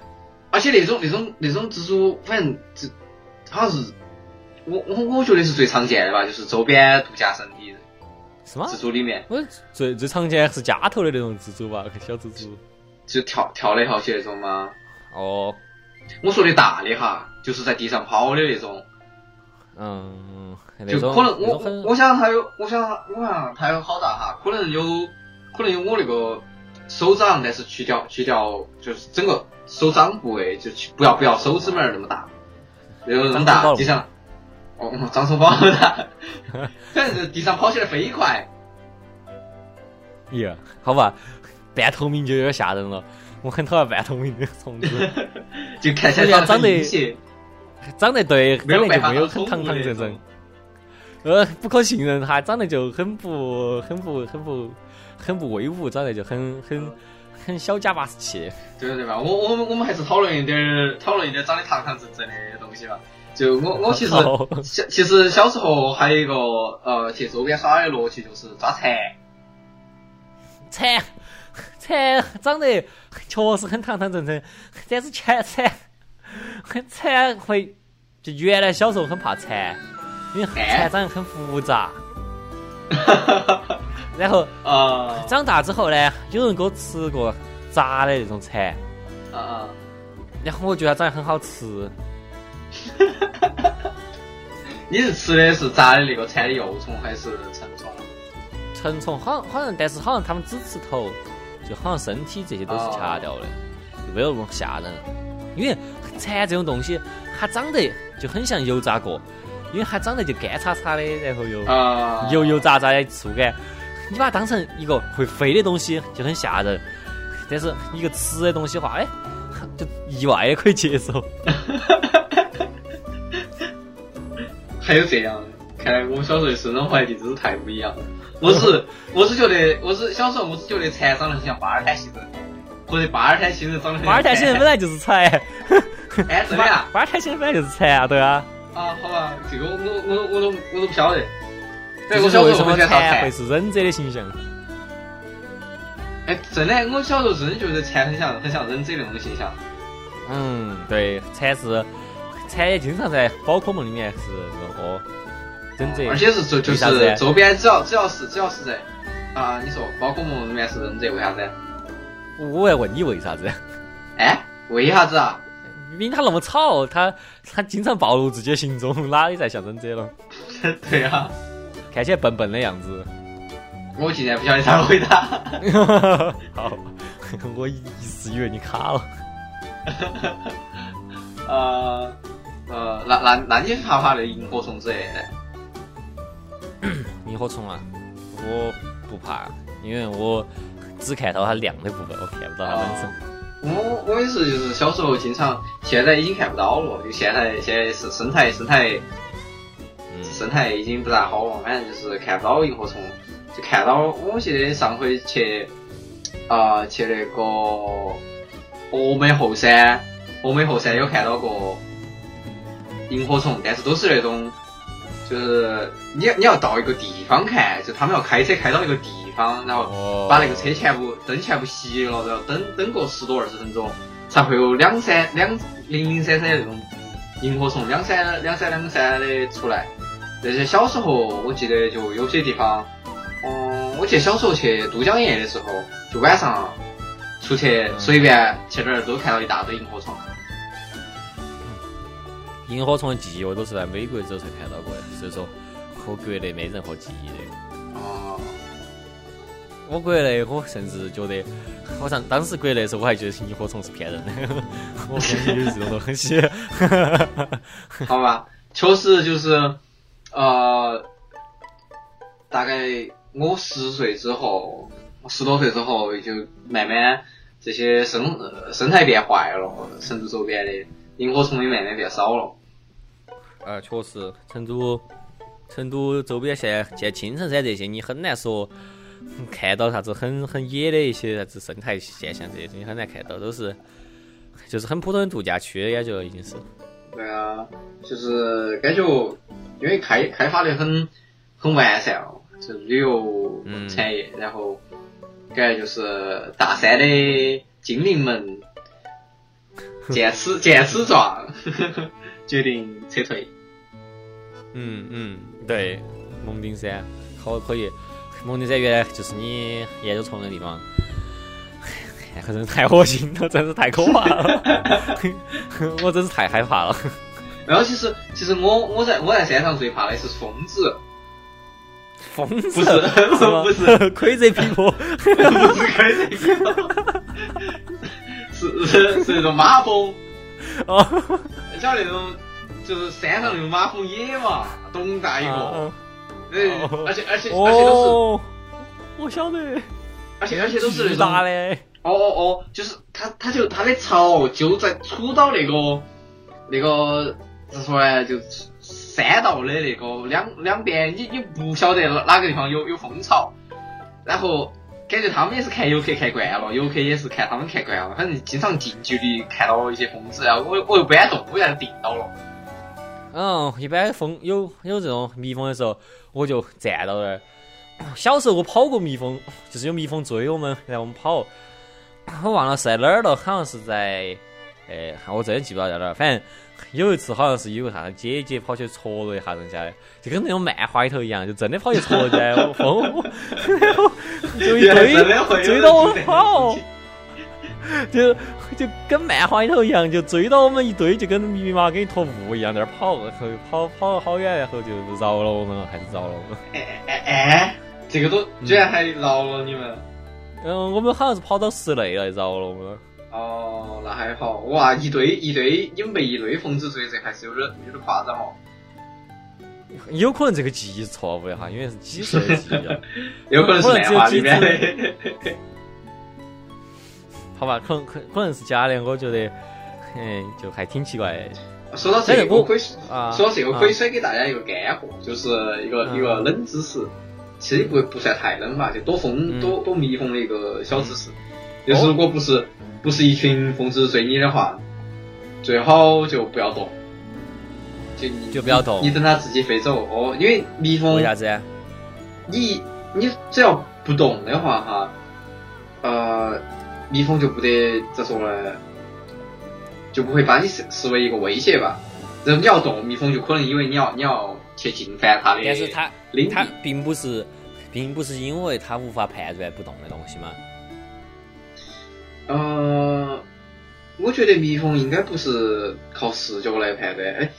而且那种那种那种蜘蛛，反正这好像是我我我觉得是最常见的吧，就是周边度假胜地是吗？蜘蛛里面，我最最常见是家头的那种蜘蛛吧，小蜘蛛。就跳跳来跳去那种吗？哦，我说的大的哈，就是在地上跑的那种。嗯，就可能我我想它有，我想我想它有好大哈，可能有可能有我那个手掌，但是去掉去掉就是整个手掌部位，就去不要不要手指门儿那么大，那种那么大，地上哦张手宝那么大，反正是地上跑起来飞快。呀，好吧，半透明就有点吓人了。我很讨厌半透明的虫子，就看起来长得很长得对，长得就没有很堂堂正正。呃，不可信任，它长得就很不、很不、很不、很不威武，长得就很、很、很小家巴士气。对对吧？我我们我们还是讨论一点儿讨论一点儿长得堂堂正正的东西吧。就我我其实小其实小时候还有一个呃去周边耍的乐趣就是抓蝉。蝉，蝉长得确实很堂堂正正，但是蝉蝉，蝉会就原来小时候很怕蚕，因为蚕长得很复杂。然后啊长大之后呢，有人给我吃过炸的那种蚕，啊啊！然后我觉得它长得很好吃。你是吃的是炸的那个蚕的幼虫还是成虫？成虫好像好像，但是好像他们只吃头，就好像身体这些都是掐掉的，就没有那么吓人。因为蚕这种东西，它长得就很像油炸过，因为它长得就干叉叉的，然后又啊，油油炸炸的触感。你把它当成一个会飞的东西就很吓人，但是一个吃的东西的话，哎，就意外的可以接受。还有这样的，看来我们小时候的生长环境真是太不一样了。我是我是觉得，我是小时候我是觉得蝉长得很像巴尔坦星人，或者巴尔坦星人长得很像巴尔坦星人本来就是蝉，哎，真的啊？巴尔坦星人本来就是蝉啊，对啊。啊，好吧，这个我我我我都我都不晓得。对，这我小时候就是为什么很喜欢蝉会。是忍者的形象。哎，真的，我小时候真的觉得蝉很像很像忍者那种形象。嗯，对，蝉是蝉也经常在宝可梦里面是那个忍者，而且是就就是周边只要只要是只要是在啊，你说宝可梦里面是忍者，为啥子？我要问你为啥子？哎，为啥子啊？因为他那么吵，他他经常暴露自己的行踪，哪里在像忍者了？对啊，看起来笨笨的样子。我竟然不晓得咋回答。好，我一时以为你卡了。呃呃，那那那你怕不怕那萤火虫之类的？萤火虫啊，我不怕，因为我只看到它亮的部分，我看不到它本身。我我也是，就是小时候经常，现在已经看不到了。就现在现在是生态生态嗯，生态已经不大好了，反正就是看不到萤火虫，就看到我记得上回去啊、去那个峨眉后山，峨眉后山有看到过萤火虫，但是都是那种就是你要你要到一个地方看，就他们要开车开到一个地方，然后哦，把那个车全部灯全部熄了，然后等等个十多二十分钟，才会有两三两零零散散的那种萤火虫两三两三两三的出来。那些小时候我记得就有些地方，嗯，我记得小时候去都江堰的时候，就晚上出去随便去哪儿都看到一大堆萤火虫。萤火虫的记忆我都是在美国之后才看到过的，所以说我国内没任何记忆的。哦，我国内我甚至觉得，好像当时国内的时候我还觉得萤火虫是骗人的，我相信有这种东西。好吧，确实就是，呃，大概我十岁之后，十多岁之后，就慢慢这些生呃生态变坏了，成都周边的萤火虫也慢慢变少了。啊，确实，成都成都周边现在见青城山这些，你很难说看到啥子很很野的一些啥子生态现象，这些东西很难看到，都是就是很普通的度假区的感觉，已经是。对啊，就是感觉因为开开发的很很完善了，就旅游嗯产业，然后感觉就是大山的精灵们见此见此状，决定撤退。嗯嗯，对，蒙顶山好可以。蒙顶山原来就是你研究虫的地方，哎可真是太恶心了，真是太可怕了，我真是太害怕了。然后其实其实我我在我在山上最怕的是疯子，疯子？不是吗不是。盔泽皮婆，不是开这个，是是是那种马蜂，哦，像那种就是山上那种马蜂野嘛，咚大一个，而且而且而且都是，哦，我晓得，而且而且都是那巨种，哦哦哦，就是它它就它的巢就在处到那个那个咋说呢，就山道的那个两两边，你你不晓得哪个地方有有蜂巢，然后感觉他们也是看游客看惯了，游客也是看他们看惯了，反正经常近距离看到一些蜂子，然后我我又不敢动，我让它叮到了。嗯，一般蜂有有这种蜜蜂的时候，我就站到那儿。小时候我跑过蜜蜂，就是有蜜蜂追我们，然后我们跑。我忘了是在哪儿了，好像是在，哎、我真的记不到在哪儿。反正有一次好像是有个啥姐姐跑去戳了一下人家的，就跟那种漫画里头一样，就真的跑去戳人家的蜂，然 后就一堆追到我们跑。就就跟漫画里头一样，就追到我们一堆，就跟密密麻麻跟一坨雾一样在那跑，然后跑跑了好远，然后就饶了我们了，还是饶了我们。哎哎哎，这个都居然还饶了你们。嗯，我们好像是跑到室内了，饶了我们了。哦，那还好。哇，一堆一堆，你们被一堆疯子追，这还是有点有点夸张哦。有可能这个记忆错误的哈，因为是几岁的记忆啊。有可能是漫画里面的。好吧，可能可可能是假的，我觉得，嗯，就还挺奇怪的说到这个，我我可以啊。说到这个，啊可以甩给大家一个干货，就是一个嗯一个冷知识，其实不不算太冷吧，就躲蜂嗯躲躲蜜蜂的一个小知识。就是如果不是不是一群疯子追你的话，最好就不要动，就你就不要动你等它自己飞走哦，因为蜜蜂为啥子啊？你你只要不动的话哈，呃，蜜蜂就不得咋说呢？就不会把你视视为一个威胁吧？人你要动，蜜蜂就可能因为你要你要去侵犯它的但是它领它。并不是，并不是因为它无法判断不动的东西嘛。呃，我觉得蜜蜂应该不是靠视觉来判断。哎，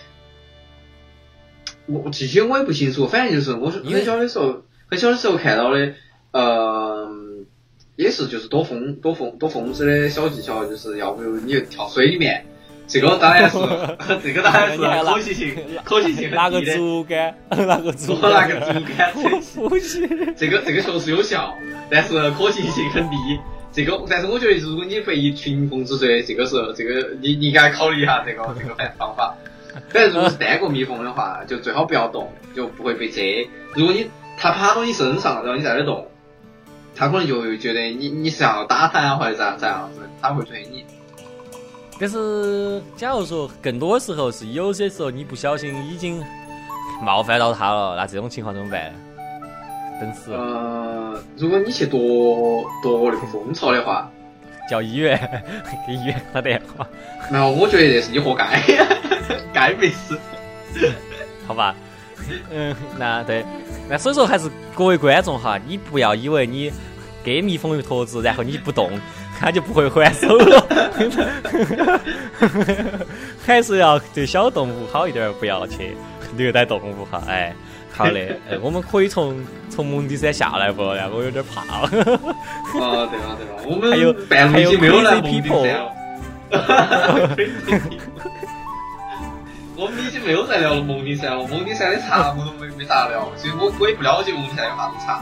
我我具体我也不清楚，反正就是我是很小的时候，很小的时候看到的，呃，也是就是躲蜂躲蜂躲蜂子的小技巧，就是要不你就跳水里面。这个当然是，这个当然是可行性，可行性拿个很低的。竹竿，拿个竹我拿个竹竿。这个这个确实有效，但是可行性很低。这个，但是我觉得如果你被一群蜂子追，这个时候这个你你应该考虑一下这个这个方方法。反正如果是单个蜜蜂的话，就最好不要动，就不会被蛰。如果你它爬到你身上，然后你在那动，它可能就会觉得你你是要打它啊，或者咋咋样子，它会追你。但是，假如说更多时候是有些时候你不小心已经冒犯到它了，那这种情况怎么办呢？等死，呃，如果你去夺夺那个蜂巢的话，叫医院，给医院打电话，然后我觉得这是你活该，该没死。好吧？嗯，那对，那所以说还是各位观众哈，你不要以为你给蜜蜂一坨子，然后你不动，它就不会还手了，还是要对小动物好一点，不要去虐待动物哈。哎，好的，哎，我们可以从从蒙迪山下来不？然后我有点怕了。哦，对了对了，我们还有们半路已经没有来蒙顶山了。我们已经没有在聊了蒙顶山了，蒙顶山的茶我都没没咋聊，所以我我也不了解蒙顶山有啥子茶。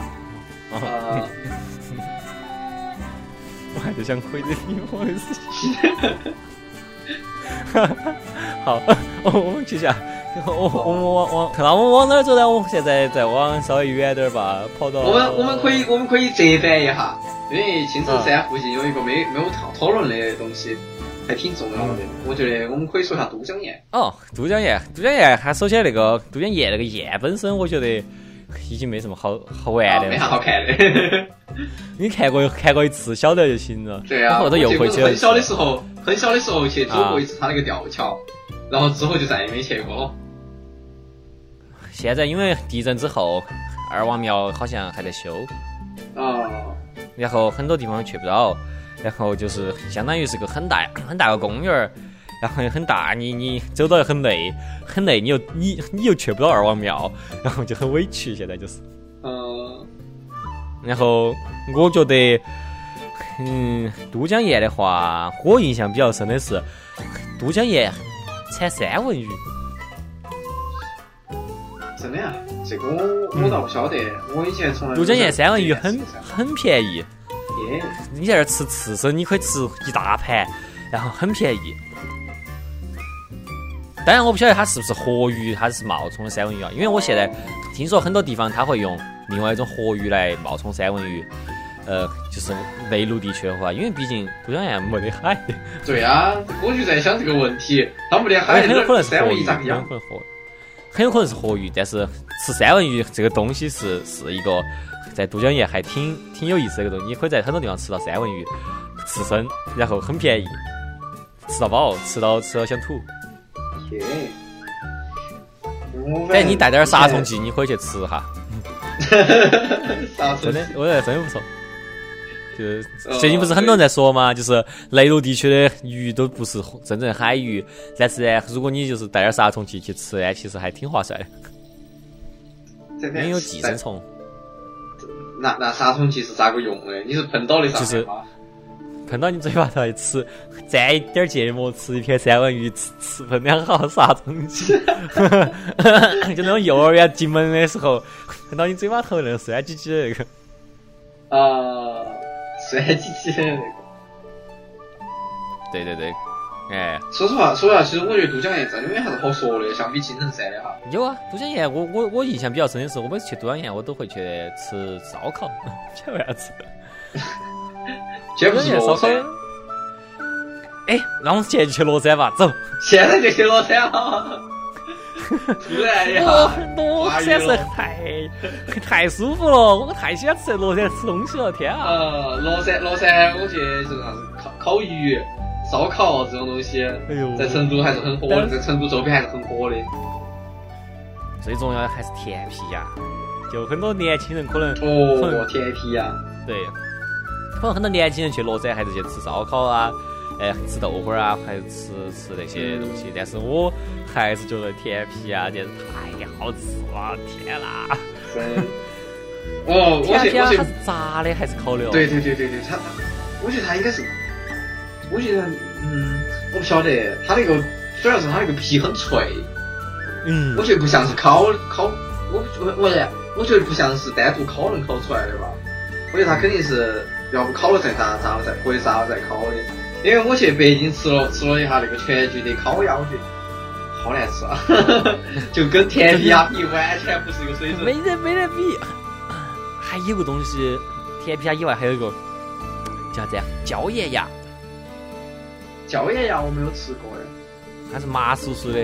呃，我还是想亏着你我的事情。好，我们接下来，我我们往往，那我们往哪儿走呢？我们现在再往稍微远点儿吧，跑到我们我们可以我们可以折返一下，因为青城山附近有一个没没有讨讨论的东西，还挺重要的。我觉得我们可以说一下都江堰。哦，都江堰，都江堰，它首先那个都江堰那个堰本身，我觉得已经没什么好好玩啊，的没啥好。看的。你看过看过一次，晓得就行了。对啊，我后头又回去了很小的时候，很小的时候去走啊过一次他那个吊桥，然后之后就再也没去过了。现在因为地震之后，二王庙好像还在修。哦，然后很多地方去不到，然后就是相当于是个很大很大个公园儿，然后又很大，你你走到又很累，很累，你又你你又去不到二王庙，然后就很委屈，现在就是。嗯，然后我觉得，嗯，都江堰的话，我印象比较深的是都江堰产三文鱼，真的啊，这个我我倒不晓得，我以前从来都江堰三文鱼很，很便宜，你在这儿吃刺身，你可以吃一大盘，然后很便宜。当然，我不晓得它是不是活鱼，它是冒充的三文鱼啊。因为我现在听说很多地方它会用另外一种活鱼来冒充三文鱼，呃，就是内陆地区的话，因为毕竟都江堰没得海，对啊，我就在想这个问题，它没得海，很有可能是三文鱼，很？有可能活，很有可能是活鱼。但是吃三文鱼这个东西是是一个在都江堰还挺挺有意思的一个东西，你可以在很多地方吃到三文鱼刺身，然后很便宜，吃到饱，吃到吃到想吐。哎，你带点儿杀虫剂，你可以去吃哈，真的，我觉得真不错。就最近不是很多人在说嘛，就是内陆地区的鱼都不是真正海鱼，但是呢，如果你就是带点儿杀虫剂去吃呢，其实还挺划算的，这边因为有寄生虫。那那杀虫剂是咋个用的？你是喷到的上就是？喷到你嘴巴头吃，蘸一点儿芥末，吃一片三文鱼，吃吃喷两毫杀虫剂，就那种幼儿园进门的时候，喷到你嘴巴头那个酸唧唧的那个。啊，酸唧唧的那个。对对对，哎，说实话，说实话，其实我觉得都江堰真的没啥子好说的，相比青城山的哈。有啊，都江堰，我我我印象比较深的是，我每次去都江堰，我都会去吃烧烤，晓得为啥子？今天不是乐山，。哎，那我们现在就去乐山吧，走。现在就去乐山了。突然一哦下，，螺山是太太舒服了，我太喜欢吃乐山吃东西了，天啊！呃，螺山乐山，我觉得就是啥子烤烤鱼、烧烤这种东西，哎呦，在成都还是很火的，在成都周边还是很火的。最重要的还是甜皮呀，就很多年轻人可能哦，甜皮呀，对，可能很多年轻人去乐山还是去吃烧烤啊，哎，吃豆花儿啊，还是吃吃那些东西。但是我还是觉得甜皮啊，简直太好吃了！天啦，真。哦，我甜皮啊，它是炸的还是烤的哦？对对对对对，他他，我觉得它应该是，我觉得嗯，我不晓得，它那个主要是它那个皮很脆，嗯我，觉得不像是烤烤，我我我我觉得不像是单独烤能烤出来的吧，我觉得他肯定是要不烤了再炸，炸了再或者炸了再烤的。因为我去北京吃了吃了一下那个全聚德烤鸭，我觉得好难吃啊，就跟甜皮鸭比完全不是一个水准没准。得没得比。还有个东西，甜皮鸭以外还有一个叫啥子呀？椒盐鸭，椒盐鸭我没有吃过哎。它是麻酥酥的。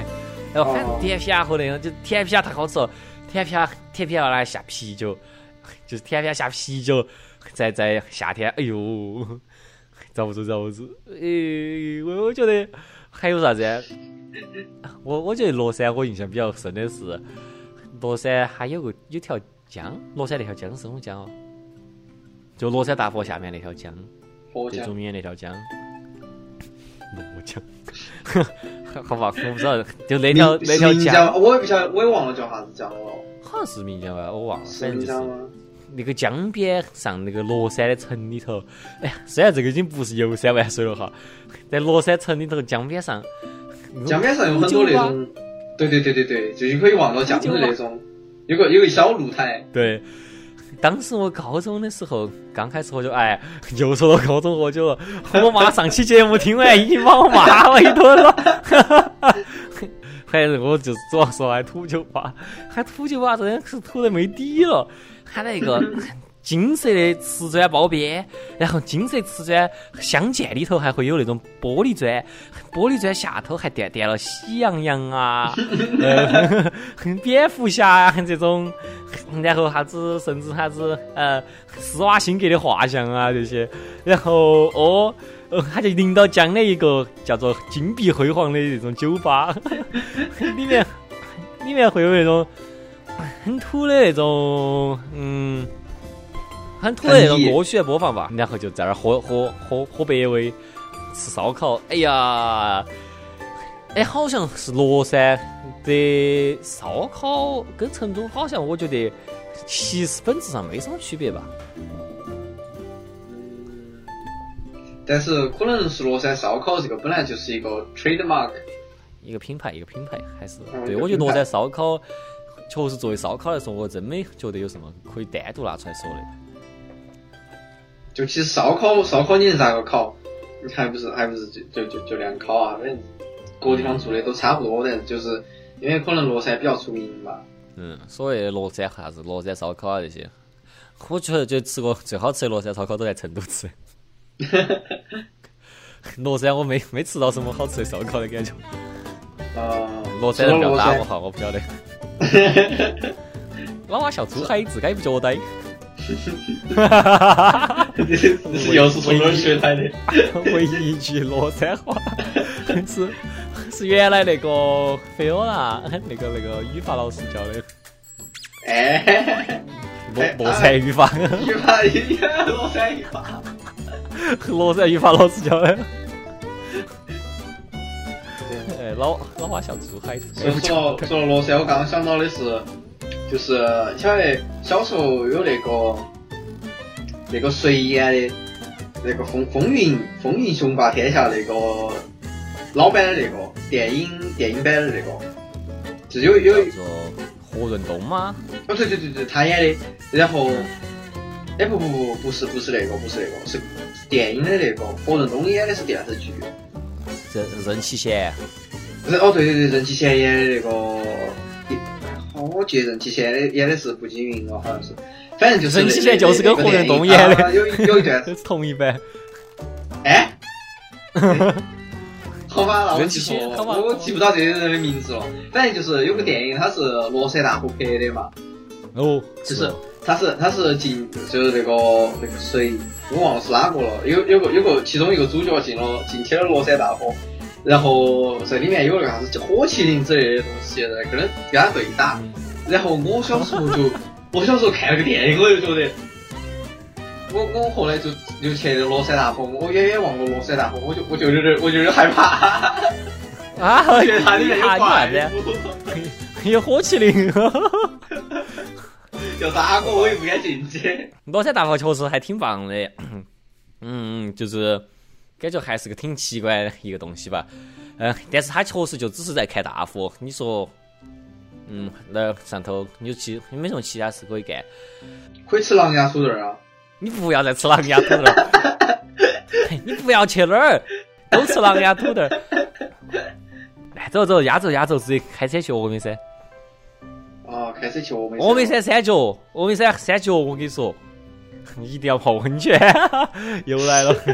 然后反正哦甜皮鸭和那个就甜皮鸭太好吃了，甜皮鸭甜皮鸭拿来下啤酒，就是甜皮鸭下啤酒，在在夏天，哎呦，遭不住遭不住。哎，我我觉得还有啥子？我我觉得乐山我印象比较深的是，乐山还有个有条江，乐山那条江是什么江哦？就乐山大佛下面那条江，最著名的那条江。罗江，好吧，我不知道，就那条那条江，我也不晓得，我也忘了叫啥子江了。好像是岷江吧，我忘了，反正就是？那个江边上那个乐山的城里头，哎呀，虽然这个已经不是游山玩水了哈，在乐山城里头江边上，江边上有很多那种，对对对对对，就是可以望到江的那种，有个有个小露台。对。当时我高中的时候刚开始喝酒，哎，又说到高中喝酒了。我妈上期节目听完已经把我骂了一顿了。反正我就是主要说还土酒吧，还土酒吧真的是土得没底了。它那个 金色的瓷砖包边，然后金色瓷砖相间里头还会有那种玻璃砖，玻璃砖下头还垫垫了喜羊羊啊、呃、蝙蝠侠啊这种，然后啥子甚至啥子呃施瓦辛格的画像啊这些，然后哦。哦，他就领到江的一个叫做金碧辉煌的那种酒吧，里面里面会有那种很土的那种，嗯，很土的那种歌曲来播放吧，然后就在那儿喝喝喝喝百威，吃烧烤，哎呀，哎，好像是乐山的烧烤跟成都好像我觉得其实本质上没什么区别吧。但是可能是乐山烧烤这个本来就是一个 trademark，一个品牌一个品牌，还是嗯对我觉得乐山烧烤，确实作为烧烤来说，我真没觉得有什么可以单独拿出来说的。就其实烧烤烧烤你是咋个烤？你还不是还不是就就就就那样烤啊？反正各地方做的都差不多，但是就是因为可能乐山比较出名吧。嗯，所谓的乐山啥子乐山烧烤啊这些，我觉得就吃过最好吃的乐山烧烤都在成都吃。乐山我没没吃到什么好吃的烧烤的感觉，呃，乐山乐山打我哈，我不晓得。老娃笑猪嗨，自个也不觉得。又是从哪儿学来的？唯一一句乐山话是 是原来那个菲欧娜那个那个语法老师教的哎，乐乐山语法，语法语乐山语法。乐山语法老师教的。哎，老老娃笑猪嗨，所以说说到乐山，我刚刚想到的是，就是晓得小时候有那个那个谁演的那个风风云风云雄霸天下那个老版的那个电影电影版的那个，就是有有叫做何润东吗？哦对对对对，他演的，然后哎不不不不是不是那个不是那个是是电影的那个何润东演的是电视剧，任任其贤，不是哦对对对任其贤演的那个，一我记得任其贤的演的是步惊云哦，好像是，反正就是任其贤就是跟那何润东演的啊有有一段。是同一版。哎，好吧，那我记错我记不到这些人的名字了。反正就是有个电影，它是罗塞大河拍的嘛，哦，就是他是他是进就是那个那个谁，我忘了是哪个了。有有个有个其中一个主角进了进去了乐山大佛，然后在里面有那个啥子火麒麟之类的东西，在跟他跟他对打。嗯然后我小时候就 我小时候看了个电影，我就觉得。我我后来就就去了罗山大佛，我也也望过乐山大佛，我就我就有点我就有点害怕，啊，我 觉得它里面有啊怪你啥物，有 火麒麟。要打我我也不敢进去。罗山大佛确实还挺棒的，嗯，就是感觉还是个挺奇怪的一个东西吧。嗯，但是他确实就只是在看大佛。你说，嗯，那上头你有其你没什么其他事可以干，可以吃狼牙土豆儿啊！你不要再吃狼牙土豆儿，你不要去哪儿，都吃狼牙土豆走走，压轴压轴，直接开车去峨眉山。哦，开始去峨眉峨眉山山脚，峨眉山山脚，我跟你说，你 一定要泡温泉，又来了。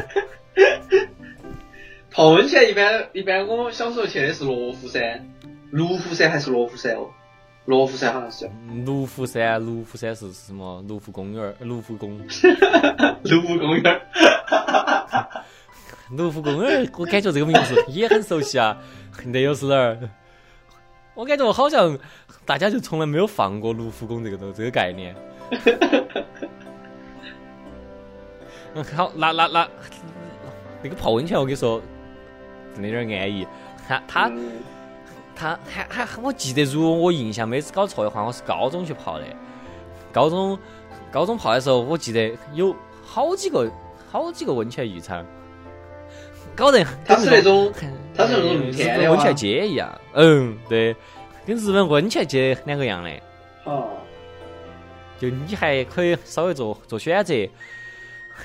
泡温泉一般一般，我小时候去的是罗浮山，卢浮山还是罗浮山哦？罗浮山好像是。卢浮山，卢浮山是什么？卢浮公园儿，卢浮宫，卢浮公园。卢浮公园儿，我感觉这个名字也很熟悉啊。那又是哪儿？我感觉我好像大家就从来没有放过卢浮宫这个东这个概念。嗯，好，那那那那个泡温泉，我跟你说，真的有点安逸。他他嗯他还还我记得，如果我印象没搞错的话，我是高中去泡的。高中高中泡的时候，我记得有好几个好几个温泉浴场，搞得它是那种很它是那种嗯露天温泉街一样。嗯，对，跟日本温泉街两个样的。哦，就你还可以稍微做做选择，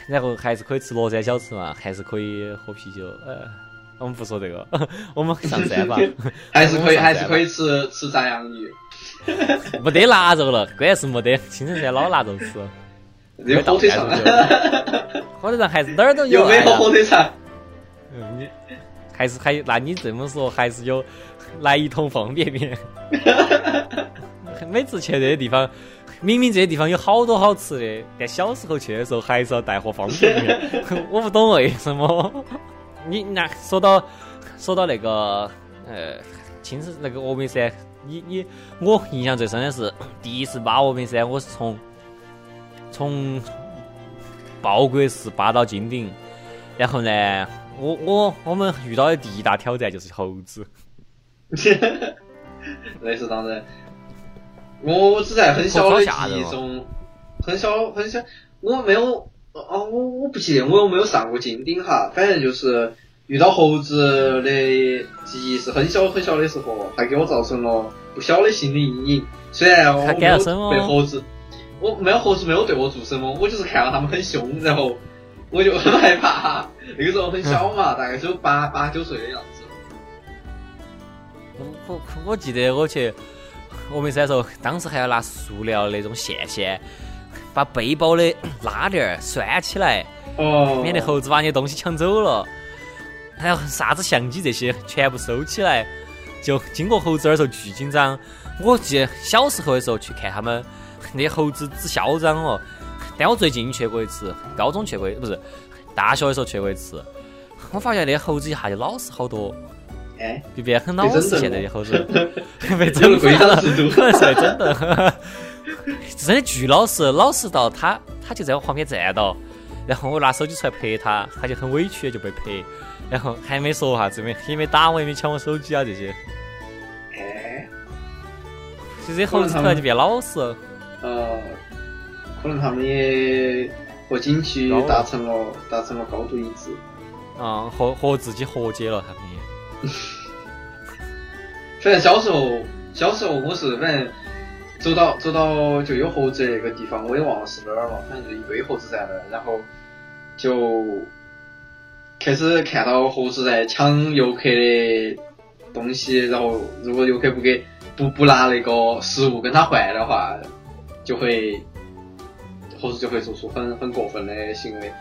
然后还是可以吃乐山小吃嘛，还是可以喝啤酒。呃，我们不说这个，我们上山吧。还是可以还是可以吃吃炸洋鱼，没得腊肉了，关键是没得青城山老腊肉吃。有火腿肠，火腿肠还是哪儿都有有没有火腿肠？嗯，你还是还那你这么说还是有来一桶方便面。每次去这些地方，明明这些地方有好多好吃的，但小时候去的时候还是要带盒方便面。我不懂为什么。你那说到说到那个呃，青城那个峨眉山，你你我印象最深的是第一次爬峨眉山，我是从从报国寺扒到金顶，然后呢，我我我们遇到的第一大挑战就是猴子。那是当然。我只在很小的记忆中，很小很小，我没有哦，我我不记得我有没有上过金顶哈，反正就是遇到猴子的记忆是很小很小的时候，还给我造成了不小的心理阴影。虽然我没有被猴子，我没有猴子没有对我做什么，我就是看到他们很凶，然后我就很害怕。那个时候很小嘛，大概只有八八九岁的样子。我我我记得我去峨眉山的时候，当时还要拿塑料那种线线把背包的拉链儿拴起来，哦，免得猴子把你的东西抢走了。还有啥子相机这些全部收起来，就经过猴子的时候巨紧张。我记得小时候的时候去看他们，那猴子只嚣张哦。但我最近去过一次，高中去过不是大学的时候去过一次，我发现那猴子一下就老实好多。哎，就变很老实。现在的猴子被有整了规反了，章制度可能是被整的，真的巨老实，老实到他他就在我旁边站到，然后我拿手机出来拍他，他就很委屈就被拍，然后还没说啥子，没也没打我，也没抢我手机啊这些。哎，其实这猴子突然就变老实了，呃，可能他们也和景区达成了达成了高度一致。嗯，和和自己和解了，他们也。反正小时候，小时候我是反正走到走到就有猴子那个地方，我也忘了是哪儿了，反正就一堆猴子在那儿，然后就开始看到猴子在抢游客的东西，然后如果游客不给不不拿那个食物跟他换的话，就会猴子就会做出很很过分的行为。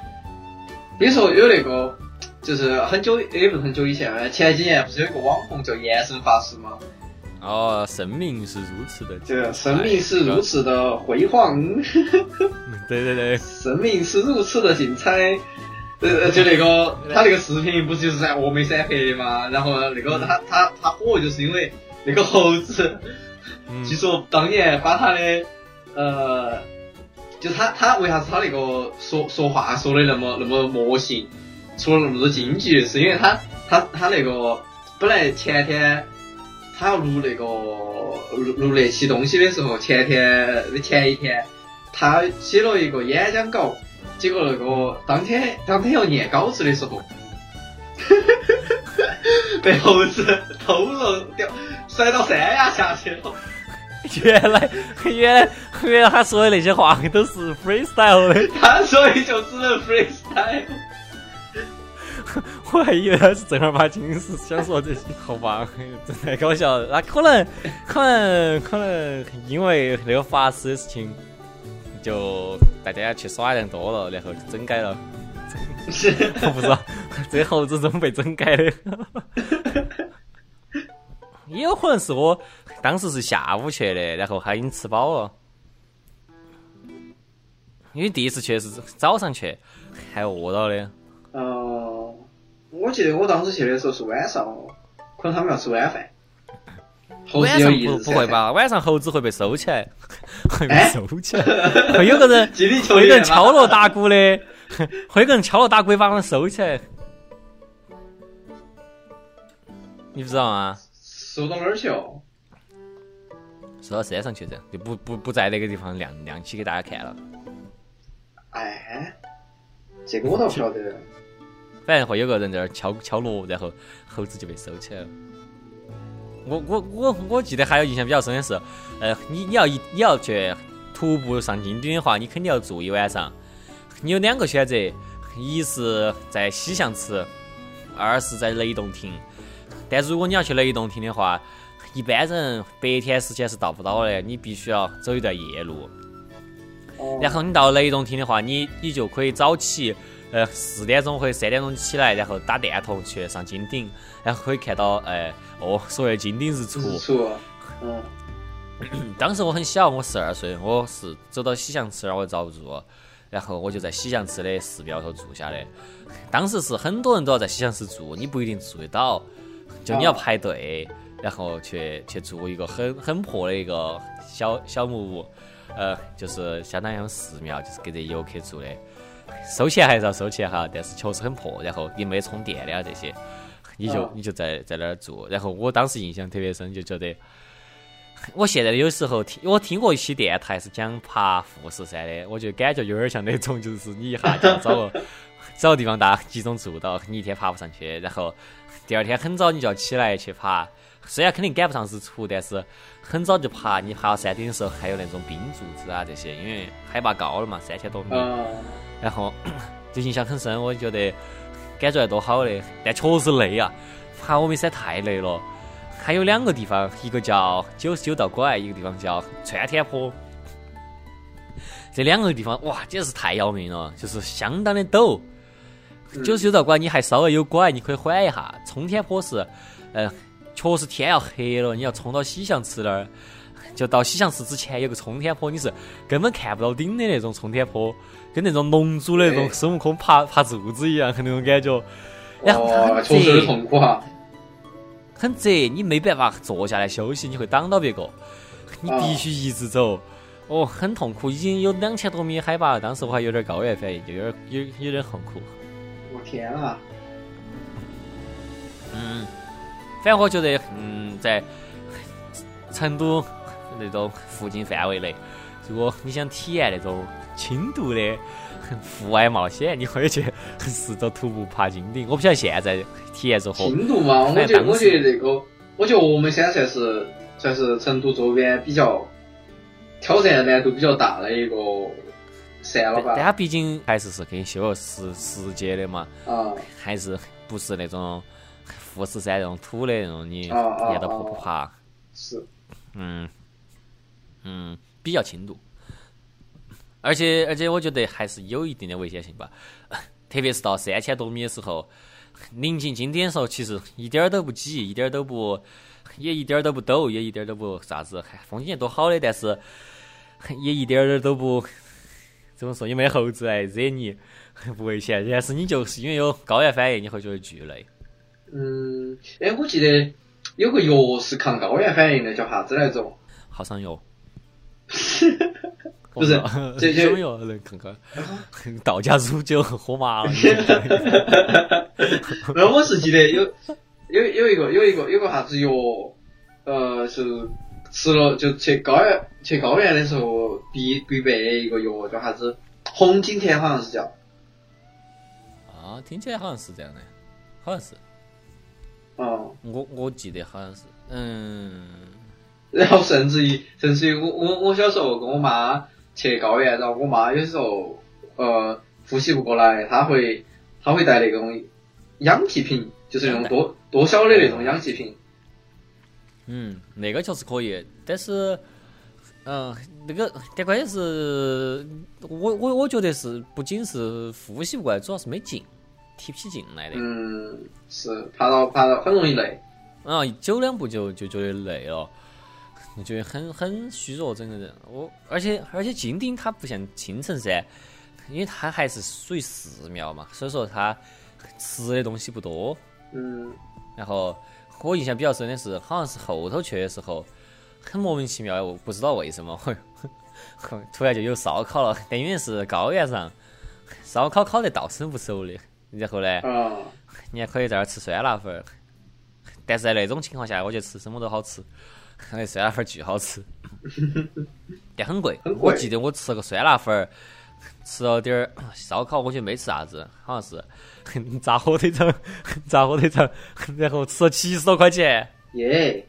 比如说有那个就是很久也不是很久以前，前几年不是有一个网红叫延生法师吗？哦，生命是如此的，这生命是如此的辉煌，对对对，生命是如此的精彩。呃，就那个 他那个视频不是就是在峨眉山拍的吗？然后那个他他他火就是因为那个猴子，据说当年把他的呃，就他他为啥子他那个说说话说的那么那么魔性，出了那么多金句，是因为他他他那个本来前天他要录那个录录那期东西的时候，前天的前一天他写了一个演讲稿。结果那个当天当天要念稿子的时候，被猴子 偷了掉，摔到山崖下去了。原来原来原来他说的那些话都是 freestyle 的，他所以就只能 freestyle。我还以为他是正儿八经是想说这些，好吧，真太搞笑了。那可能可能可能因为那个法师的事情。就大家去耍的人多了，然后就整改了。我不知道这猴子怎么被整改的。也有可能是我当时是下午去的，然后他已经吃饱了。因为第一次去是早上去，还饿到的。哦，我记得我当时去的时候是晚上，可能他们要吃晚饭。晚上不不会吧？晚上猴子会被收起来，会被收起来。会有个人 会有个人敲锣打鼓的，会有个人敲锣打鼓把他们收起来。你不知道吗？收到哪儿去哦？收到山上去噻，就不不不在那个地方亮亮起给大家看了。哎，这个我倒不晓得。反正会有个人在那儿敲敲锣，然后猴子就被收起来了。我我我我记得还有印象比较深的是，呃，你你要一你要去徒步上金顶的话，你肯定要住一晚上。你有两个选择，一是在西象池，二是在雷洞亭。但如果你要去雷洞亭的话，一般人白天时间是到不到的，你必须要走一段夜路。然后你到雷洞亭的话，你你就可以早起，呃，四点钟或者三点钟起来，然后打电筒去上金顶，然后可以看到，呃。哦，所谓金顶日出。日出，嗯。当时我很小，我十二岁，我是走到西象池那儿，我遭不住，然后我就在西象池的寺庙头住下的。当时是很多人都要在西象池住，你不一定住得到，就你要排队，然后去去住一个很很破的一个小小木屋，呃，就是相当于寺庙，就是给这游客住的。收钱还是要收钱哈，但是确实很破，然后也没充电的啊这些。你就你就在在那儿住，然后我当时印象特别深，就觉得，我现在有时候听我听过一期电台是讲爬富士山的，我就感觉有点像那种，就是你一下就要找个找个地方大家集中住到，你一天爬不上去，然后第二天很早你就要起来去爬，虽然肯定赶不上日出，但是很早就爬，你爬到山顶的时候还有那种冰柱子啊这些，因为海拔高了嘛，三千多米，然后就印象很深，我觉得。感觉还多好的，但确实累啊！爬峨眉山太累了。还有两个地方，一个叫九十九道拐，一个地方叫穿天坡。这两个地方哇，简直是太要命了，就是相当的陡。九十九道拐你还稍微有拐，你可以缓一下。冲天坡是，呃，确实天要黑了，你要冲到西象池那儿，就到西象池之前有个冲天坡，你是根本看不到顶的那种冲天坡。跟那种龙珠的那种孙悟空爬爬柱子一样，那种感觉。然后它很窄，痛苦啊。很窄，你没办法坐下来休息，你会挡到别个。你必须一直走，哦，很痛苦。已经有两千多米海拔，当时我还有点高原反应，就有点有有点痛苦。我天啊！嗯，反正我觉得，嗯，在成都那种附近范围内，如果你想体验那种。轻度的户外冒险，你可以去试着徒步爬金顶。我不晓得现在体验如何。轻度嘛，我觉得我觉得那个，我觉得我们现在算是算是成都周边比较挑战难度比较大的一个山了吧。但它毕竟还是是跟修石石阶的嘛，啊，还是不是那种富士山那种土的那种，你沿着坡坡爬。是。嗯嗯，比较轻度。而且而且，我觉得还是有一定的危险性吧，特别是到三千多米的时候，临近经典的时候，其实一点儿都不挤，一点儿都不，也一点儿都不陡，也一点儿都不啥子，风景多好的，但是也一点儿都不怎么说，也没猴子来惹你，不危险。但是你就是因为有高原反应，你会觉得巨累。嗯，哎，我记得有个药是抗高原反应的，叫啥子来着？耗伤药。不是，这什么药能抗高？道家煮酒喝麻了。那我是记得有有有一个有一个有个啥子药，呃，是吃了就去高原去高原的时候必必备的一个药，叫啥子红景天，好像是叫。啊，听起来好像是这样的，好像是。哦。我我记得好像是，嗯。然后甚至于甚至于我我我小时候跟我妈去高原，然后我妈有时候呃呼吸不过来，她会她会带那种氧气瓶，就是那种多多小的那种氧气瓶。嗯，那个确实可以，但是嗯，那个但关键是，我我我觉得是不仅是呼吸不过来，主要是没劲，提不起劲来的。嗯，是爬到爬到很容易累。啊，走两步就就觉得累了。就觉得很很虚弱，整个人。我而且而且金顶它不像青城山，因为它还是属于寺庙嘛，所以说它吃的东西不多。嗯。然后我印象比较深的是，好像是后头去的时候，很莫名其妙，我不知道为什么，突然就有烧烤了。但因为是高原上，烧烤烤得到生不熟的。然后呢，你还可以在那儿吃酸辣粉儿。但是在那种情况下，我觉得吃什么都好吃。那酸辣粉巨好吃，但很贵。我记得我吃了个酸辣粉，吃了点儿烧烤，我觉得没吃啥子，好像是 炸火腿肠，炸火腿肠，然后吃了七十多块钱。耶！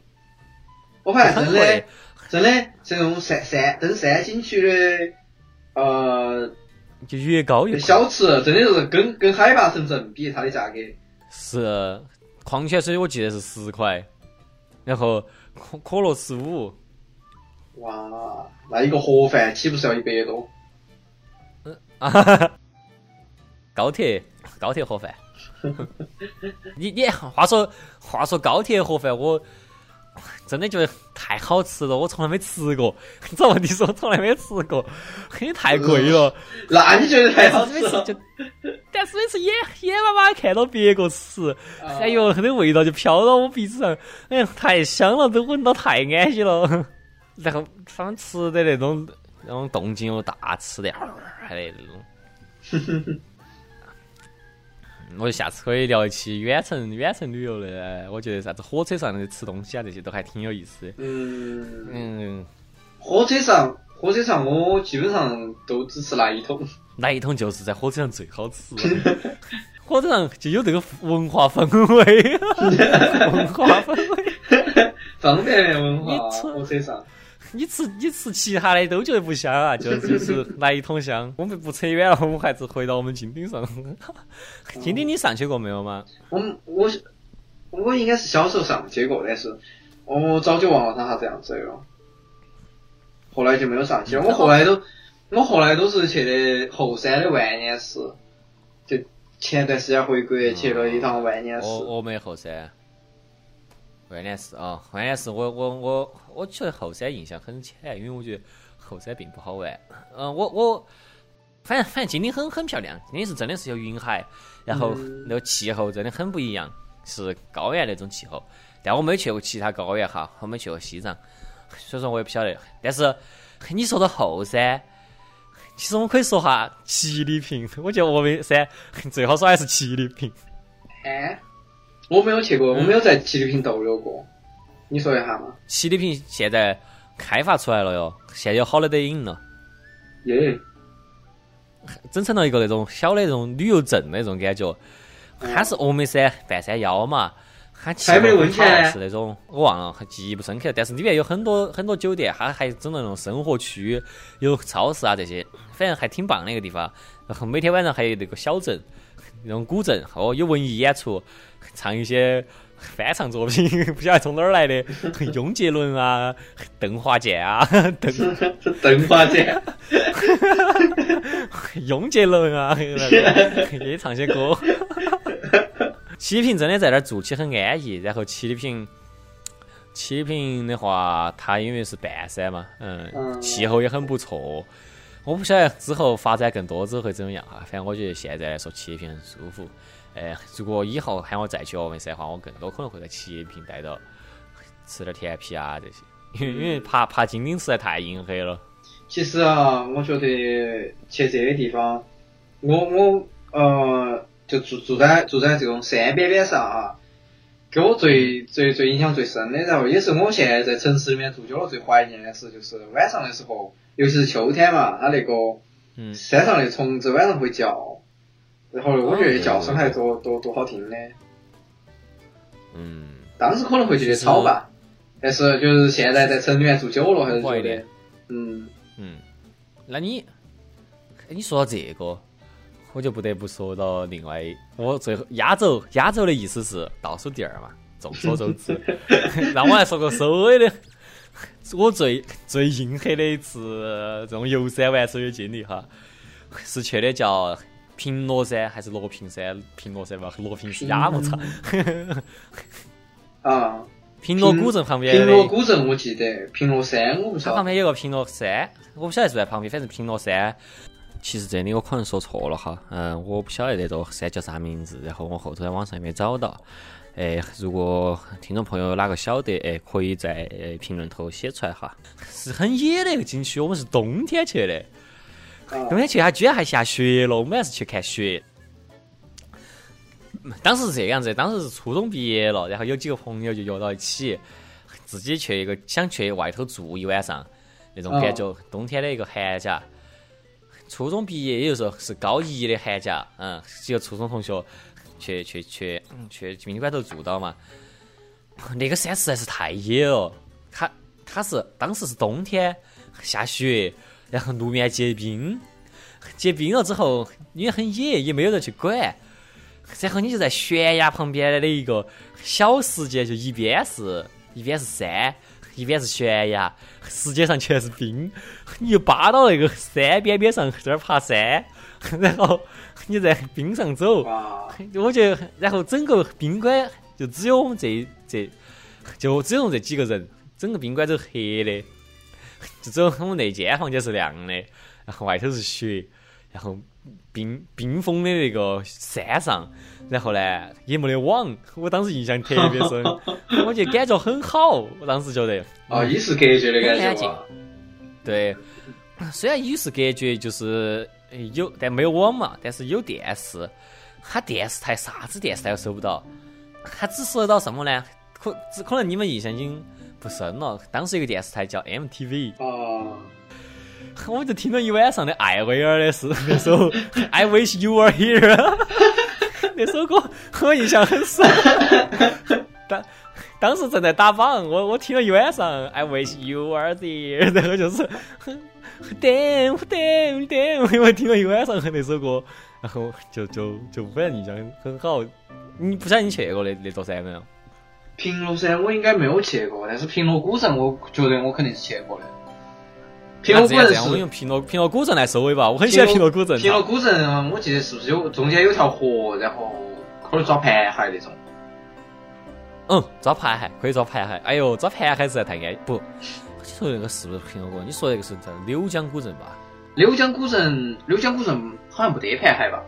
我发现真的，真的这种山山登山景区的，呃，就越高越小吃，真的是跟跟海拔成正比，它的价格。是，矿泉水我记得是十块，然后。可可乐十五，哇，那一个盒饭岂不是要一百多？嗯 啊，高铁高铁盒饭，你你话说话说高铁盒饭，我 真的觉得太好吃了，我从来没吃过。这问题是我从来没吃过，因为太贵了。那你觉得太好吃了？但是每次眼眼巴巴看到别个吃，哎呦，那味道就飘到我鼻子上，哎呀，太香了，都闻到太安逸了。然后他们吃的那种那种动静又大，吃的还得那种。我下次可以聊一期远程远程旅游的，我觉得啥子火车上的吃东西啊，这些都还挺有意思的。嗯嗯，火车上火车上我基本上都只吃那一桶。那一桶就是在火车上最好吃，火车上就有这个文化氛围，文化氛围，方便面文化。火车上，你吃你吃其他的都觉得不香啊，就就是来一桶香。我们不扯远了，我们还是回到我们金顶上。金顶你上去过没有吗？我我我应该是小时候上去过，但是我早就忘了它啥子样子了。后来就没有上去了，我后来都。我后来都是去的后山的万年寺，就前段时间回国去了一趟万年寺。我我没后山，万年寺啊，关键是，我我我我觉得后山印象很浅，因为我觉得后山并不好玩。嗯，我我反正反正金顶很很漂亮，金顶是真的是有云海，然后那个气候真的很不一样，是高原那种气候。但我没去过其他高原哈，我没去过西藏，所以说我也不晓得。但是你说到后山。其实我们可以说下七里坪，我觉得峨眉山最好耍的是七里坪。哎，我没有去过，我没有在七里坪逗留过。你说一下嘛？七里坪现在开发出来了哟，现在有好的得影了。耶！整成了一个那种小的那种旅游镇那种感觉。它是峨眉山半山腰嘛。它还没温泉是那种，我忘了，记忆不深刻。但是里面有很多很多酒店，它还整那种生活区，有超市啊这些，反正还挺棒的一个地方。然后每天晚上还有那个小镇，那种古镇，哦，有文艺演出，唱一些翻唱作品，不晓得从哪儿来的，雍杰伦啊，邓华健啊，邓 邓华健，雍杰伦啊，也唱些歌。七里坪真的在那儿住起很安逸。然后七里坪，七里坪的话，它因为是半山嘛，嗯，嗯气候也很不错。我不晓得之后发展更多之后会怎么样啊，反正我觉得现在来说七里坪很舒服。呃，如果以后喊我再去峨眉山的话，我更多可能会在七里坪待到，吃点甜皮啊这些，因为因为爬爬金顶实在太阴黑了。其实啊，我觉得去这些地方，我我呃，就住住在住在这种山边边上啊，给我最最最印象最深的，然后也是我现在在城市里面住久了最怀念的事，就是晚上的时候，尤其是秋天嘛，它那个嗯，山上的虫子晚上会叫，然后我觉得叫声还多多多好听的。嗯，当时可能会觉得吵吧，但是就是现在在城里面住久了，还是觉得怀念，嗯，嗯，那你，你说到这个，我就不得不说到另外，我最后压轴，压轴的意思是倒数第二嘛，众所周知。那我来说个收尾的，我最最硬核的一次这种游山玩水的经历哈，是去的叫平罗山还是罗平山？平罗山吧，罗平是雅木草。啊。平罗古镇旁边平罗古镇我记得，平罗山我不晓得。它旁边有个平罗山，我不晓得是在旁边，反正平罗山。其实这里我可能说错了哈，嗯，我不晓得那座山叫啥名字，然后我后头在网上也没找到。哎，如果听众朋友哪个晓得，哎，可以在呃评论头写出来哈。是很野的一个景区，我们是冬天去的，啊冬天去它居然还下雪了，我们还是去看雪。当时是这个样子，当时是初中毕业了，然后有几个朋友就约到一起，自己去一个想去外头住一晚上那种感觉。冬天的一个寒假，初中毕业也就是说是高一的寒假，嗯，几个初中同学去去去嗯去宾馆头住到嘛。那个山实在是太野了，它它是当时是冬天下雪，然后路面结冰，结冰了之后因为很野，也没有人去管。然后你就在悬崖旁边的一个小世界，就一边是一边是山，一边是悬崖，世界上全是冰，你就扒到那个山边边上在那儿爬山，然后你在冰上走，我觉得，然后整个宾馆就只有我们这这，就只有这几个人，整个宾馆都黑的，就只有我们那间房间是亮的，然后外头是雪，然后冰冰封的那个山上，然后呢也没得网，我当时印象特别深，我觉得感觉很好，我当时觉得，啊，与世隔绝的感觉哇。对，虽然与世隔绝，就是呃有，但没有网嘛，但是有电视。它电视台啥子电视台都收不到，它只收得到什么呢？可只可能你们印象已经不深了。当时有个电视台叫 MTV，哦，我就听了一晚上的艾薇儿的是 那首《I Wish You Were Here》，那首歌我印象很深。当当时正在打榜，我我听了一晚上《I Wish You Were There》，然后就是 damn damn damn，我听了一晚上那首歌，然后就就就反正印象很好。你不晓得你去过那那座山没有？平罗山我应该没有去过，但是平罗古镇我觉得我肯定是去过的。平罗古镇我用平罗平罗古镇来收尾吧。我很喜欢平罗古镇。平罗古镇，我记得是不是有中间有条河，然后可以抓盘海那种？嗯，抓盘海可以抓盘海。哎呦，抓盘海实在太安不。你说那个是不是平罗古镇？你说那个是在柳江古镇吧？柳江古镇，柳江古镇好像不得盘海吧？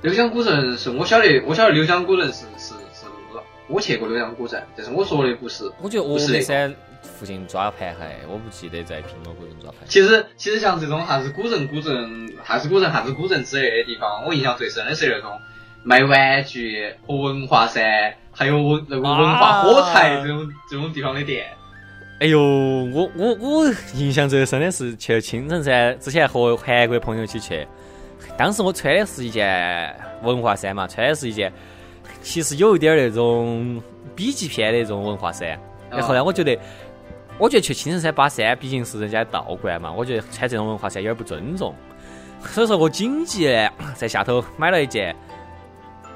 柳江古镇是我晓得，我晓得柳江古镇是是是，我去过洛阳古镇，但是我说的不是。我觉得峨眉山附近抓盘海，我不记得在平罗古镇抓盘海。其实其实像这种啥子古镇、古镇、啥子古镇、啥子古镇之类的地方，我印象最深的是那种卖玩具和文化衫，还有文那个文化火柴这种、这种地方的店。哎呦，我我我印象最深的是去青城山，之前和韩国朋友一起去，当时我穿的是一件文化衫嘛，穿的是一件其实有一点儿那种 B 级片的那种文化噻。然后呢，我觉得，我觉得去青城山爬山毕竟是人家的道观嘛，我觉得穿这种文化衫有点不尊重，所以说我紧急的在下头买了一件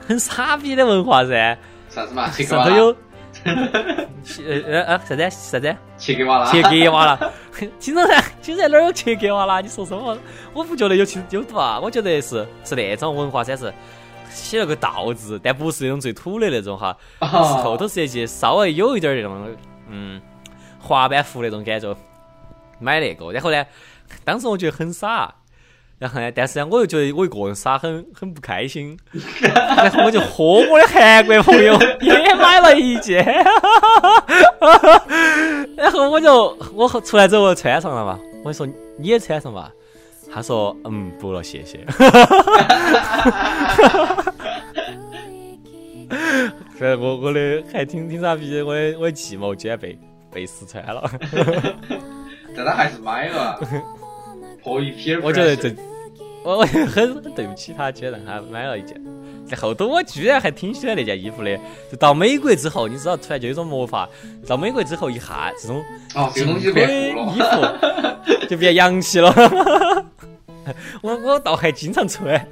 很傻逼的文化衫，啥子嘛？上头有。呃呃呃，啥子啥子？切格瓦拉，切格瓦拉，青城山，青城山哪儿有切格瓦拉？你说什么？我不觉得有其有毒啊，我觉得是是那种文化衫是写了个道字，但不是那种最土的那种哈，是哦透透设计，稍微有一点儿那种嗯滑板服那种感觉，买那个。然后呢，当时我觉得很傻，然后呢，但是呢，我又觉得我一个人傻很很不开心，然后我就和我的韩国朋友也买了一件，然后我就我出来之后我穿上了嘛，我说你也穿上吧。他说：“嗯，不了，谢谢。”反正我我的还挺挺傻逼的，我的我的计谋居然被被试穿了。但他还是买了，破一撇。我觉得这，我我很很对不起他，居然让他买了一件。在后头我居然还挺喜欢那件衣服的。就到美国之后，你知道，突然就有一种魔法。到美国之后，一下这种哦，这个东西就变酷衣了。服就变洋气了。我我倒还经常穿。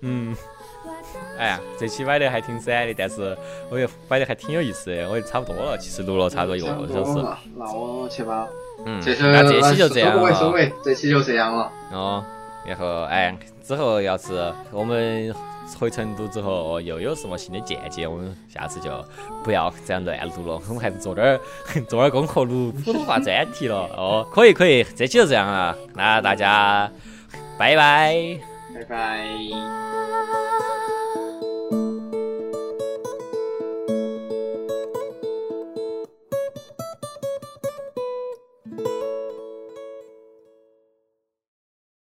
嗯，哎呀，这期摆的还挺散的，但是我觉得摆的还挺有意思的。我也差不多了，其实录了差不多一个多小时。那我去吧。嗯，那这期就这样了。尾，这期就这样了。哦，然后哎，之后要是我们回成都之后又有什么新的见解，我们下次就不要这样乱录了，我们还是做点儿 做点儿功课，录普通话专题了。哦，可以可以，这期就这样了，那大家拜拜。拜拜。「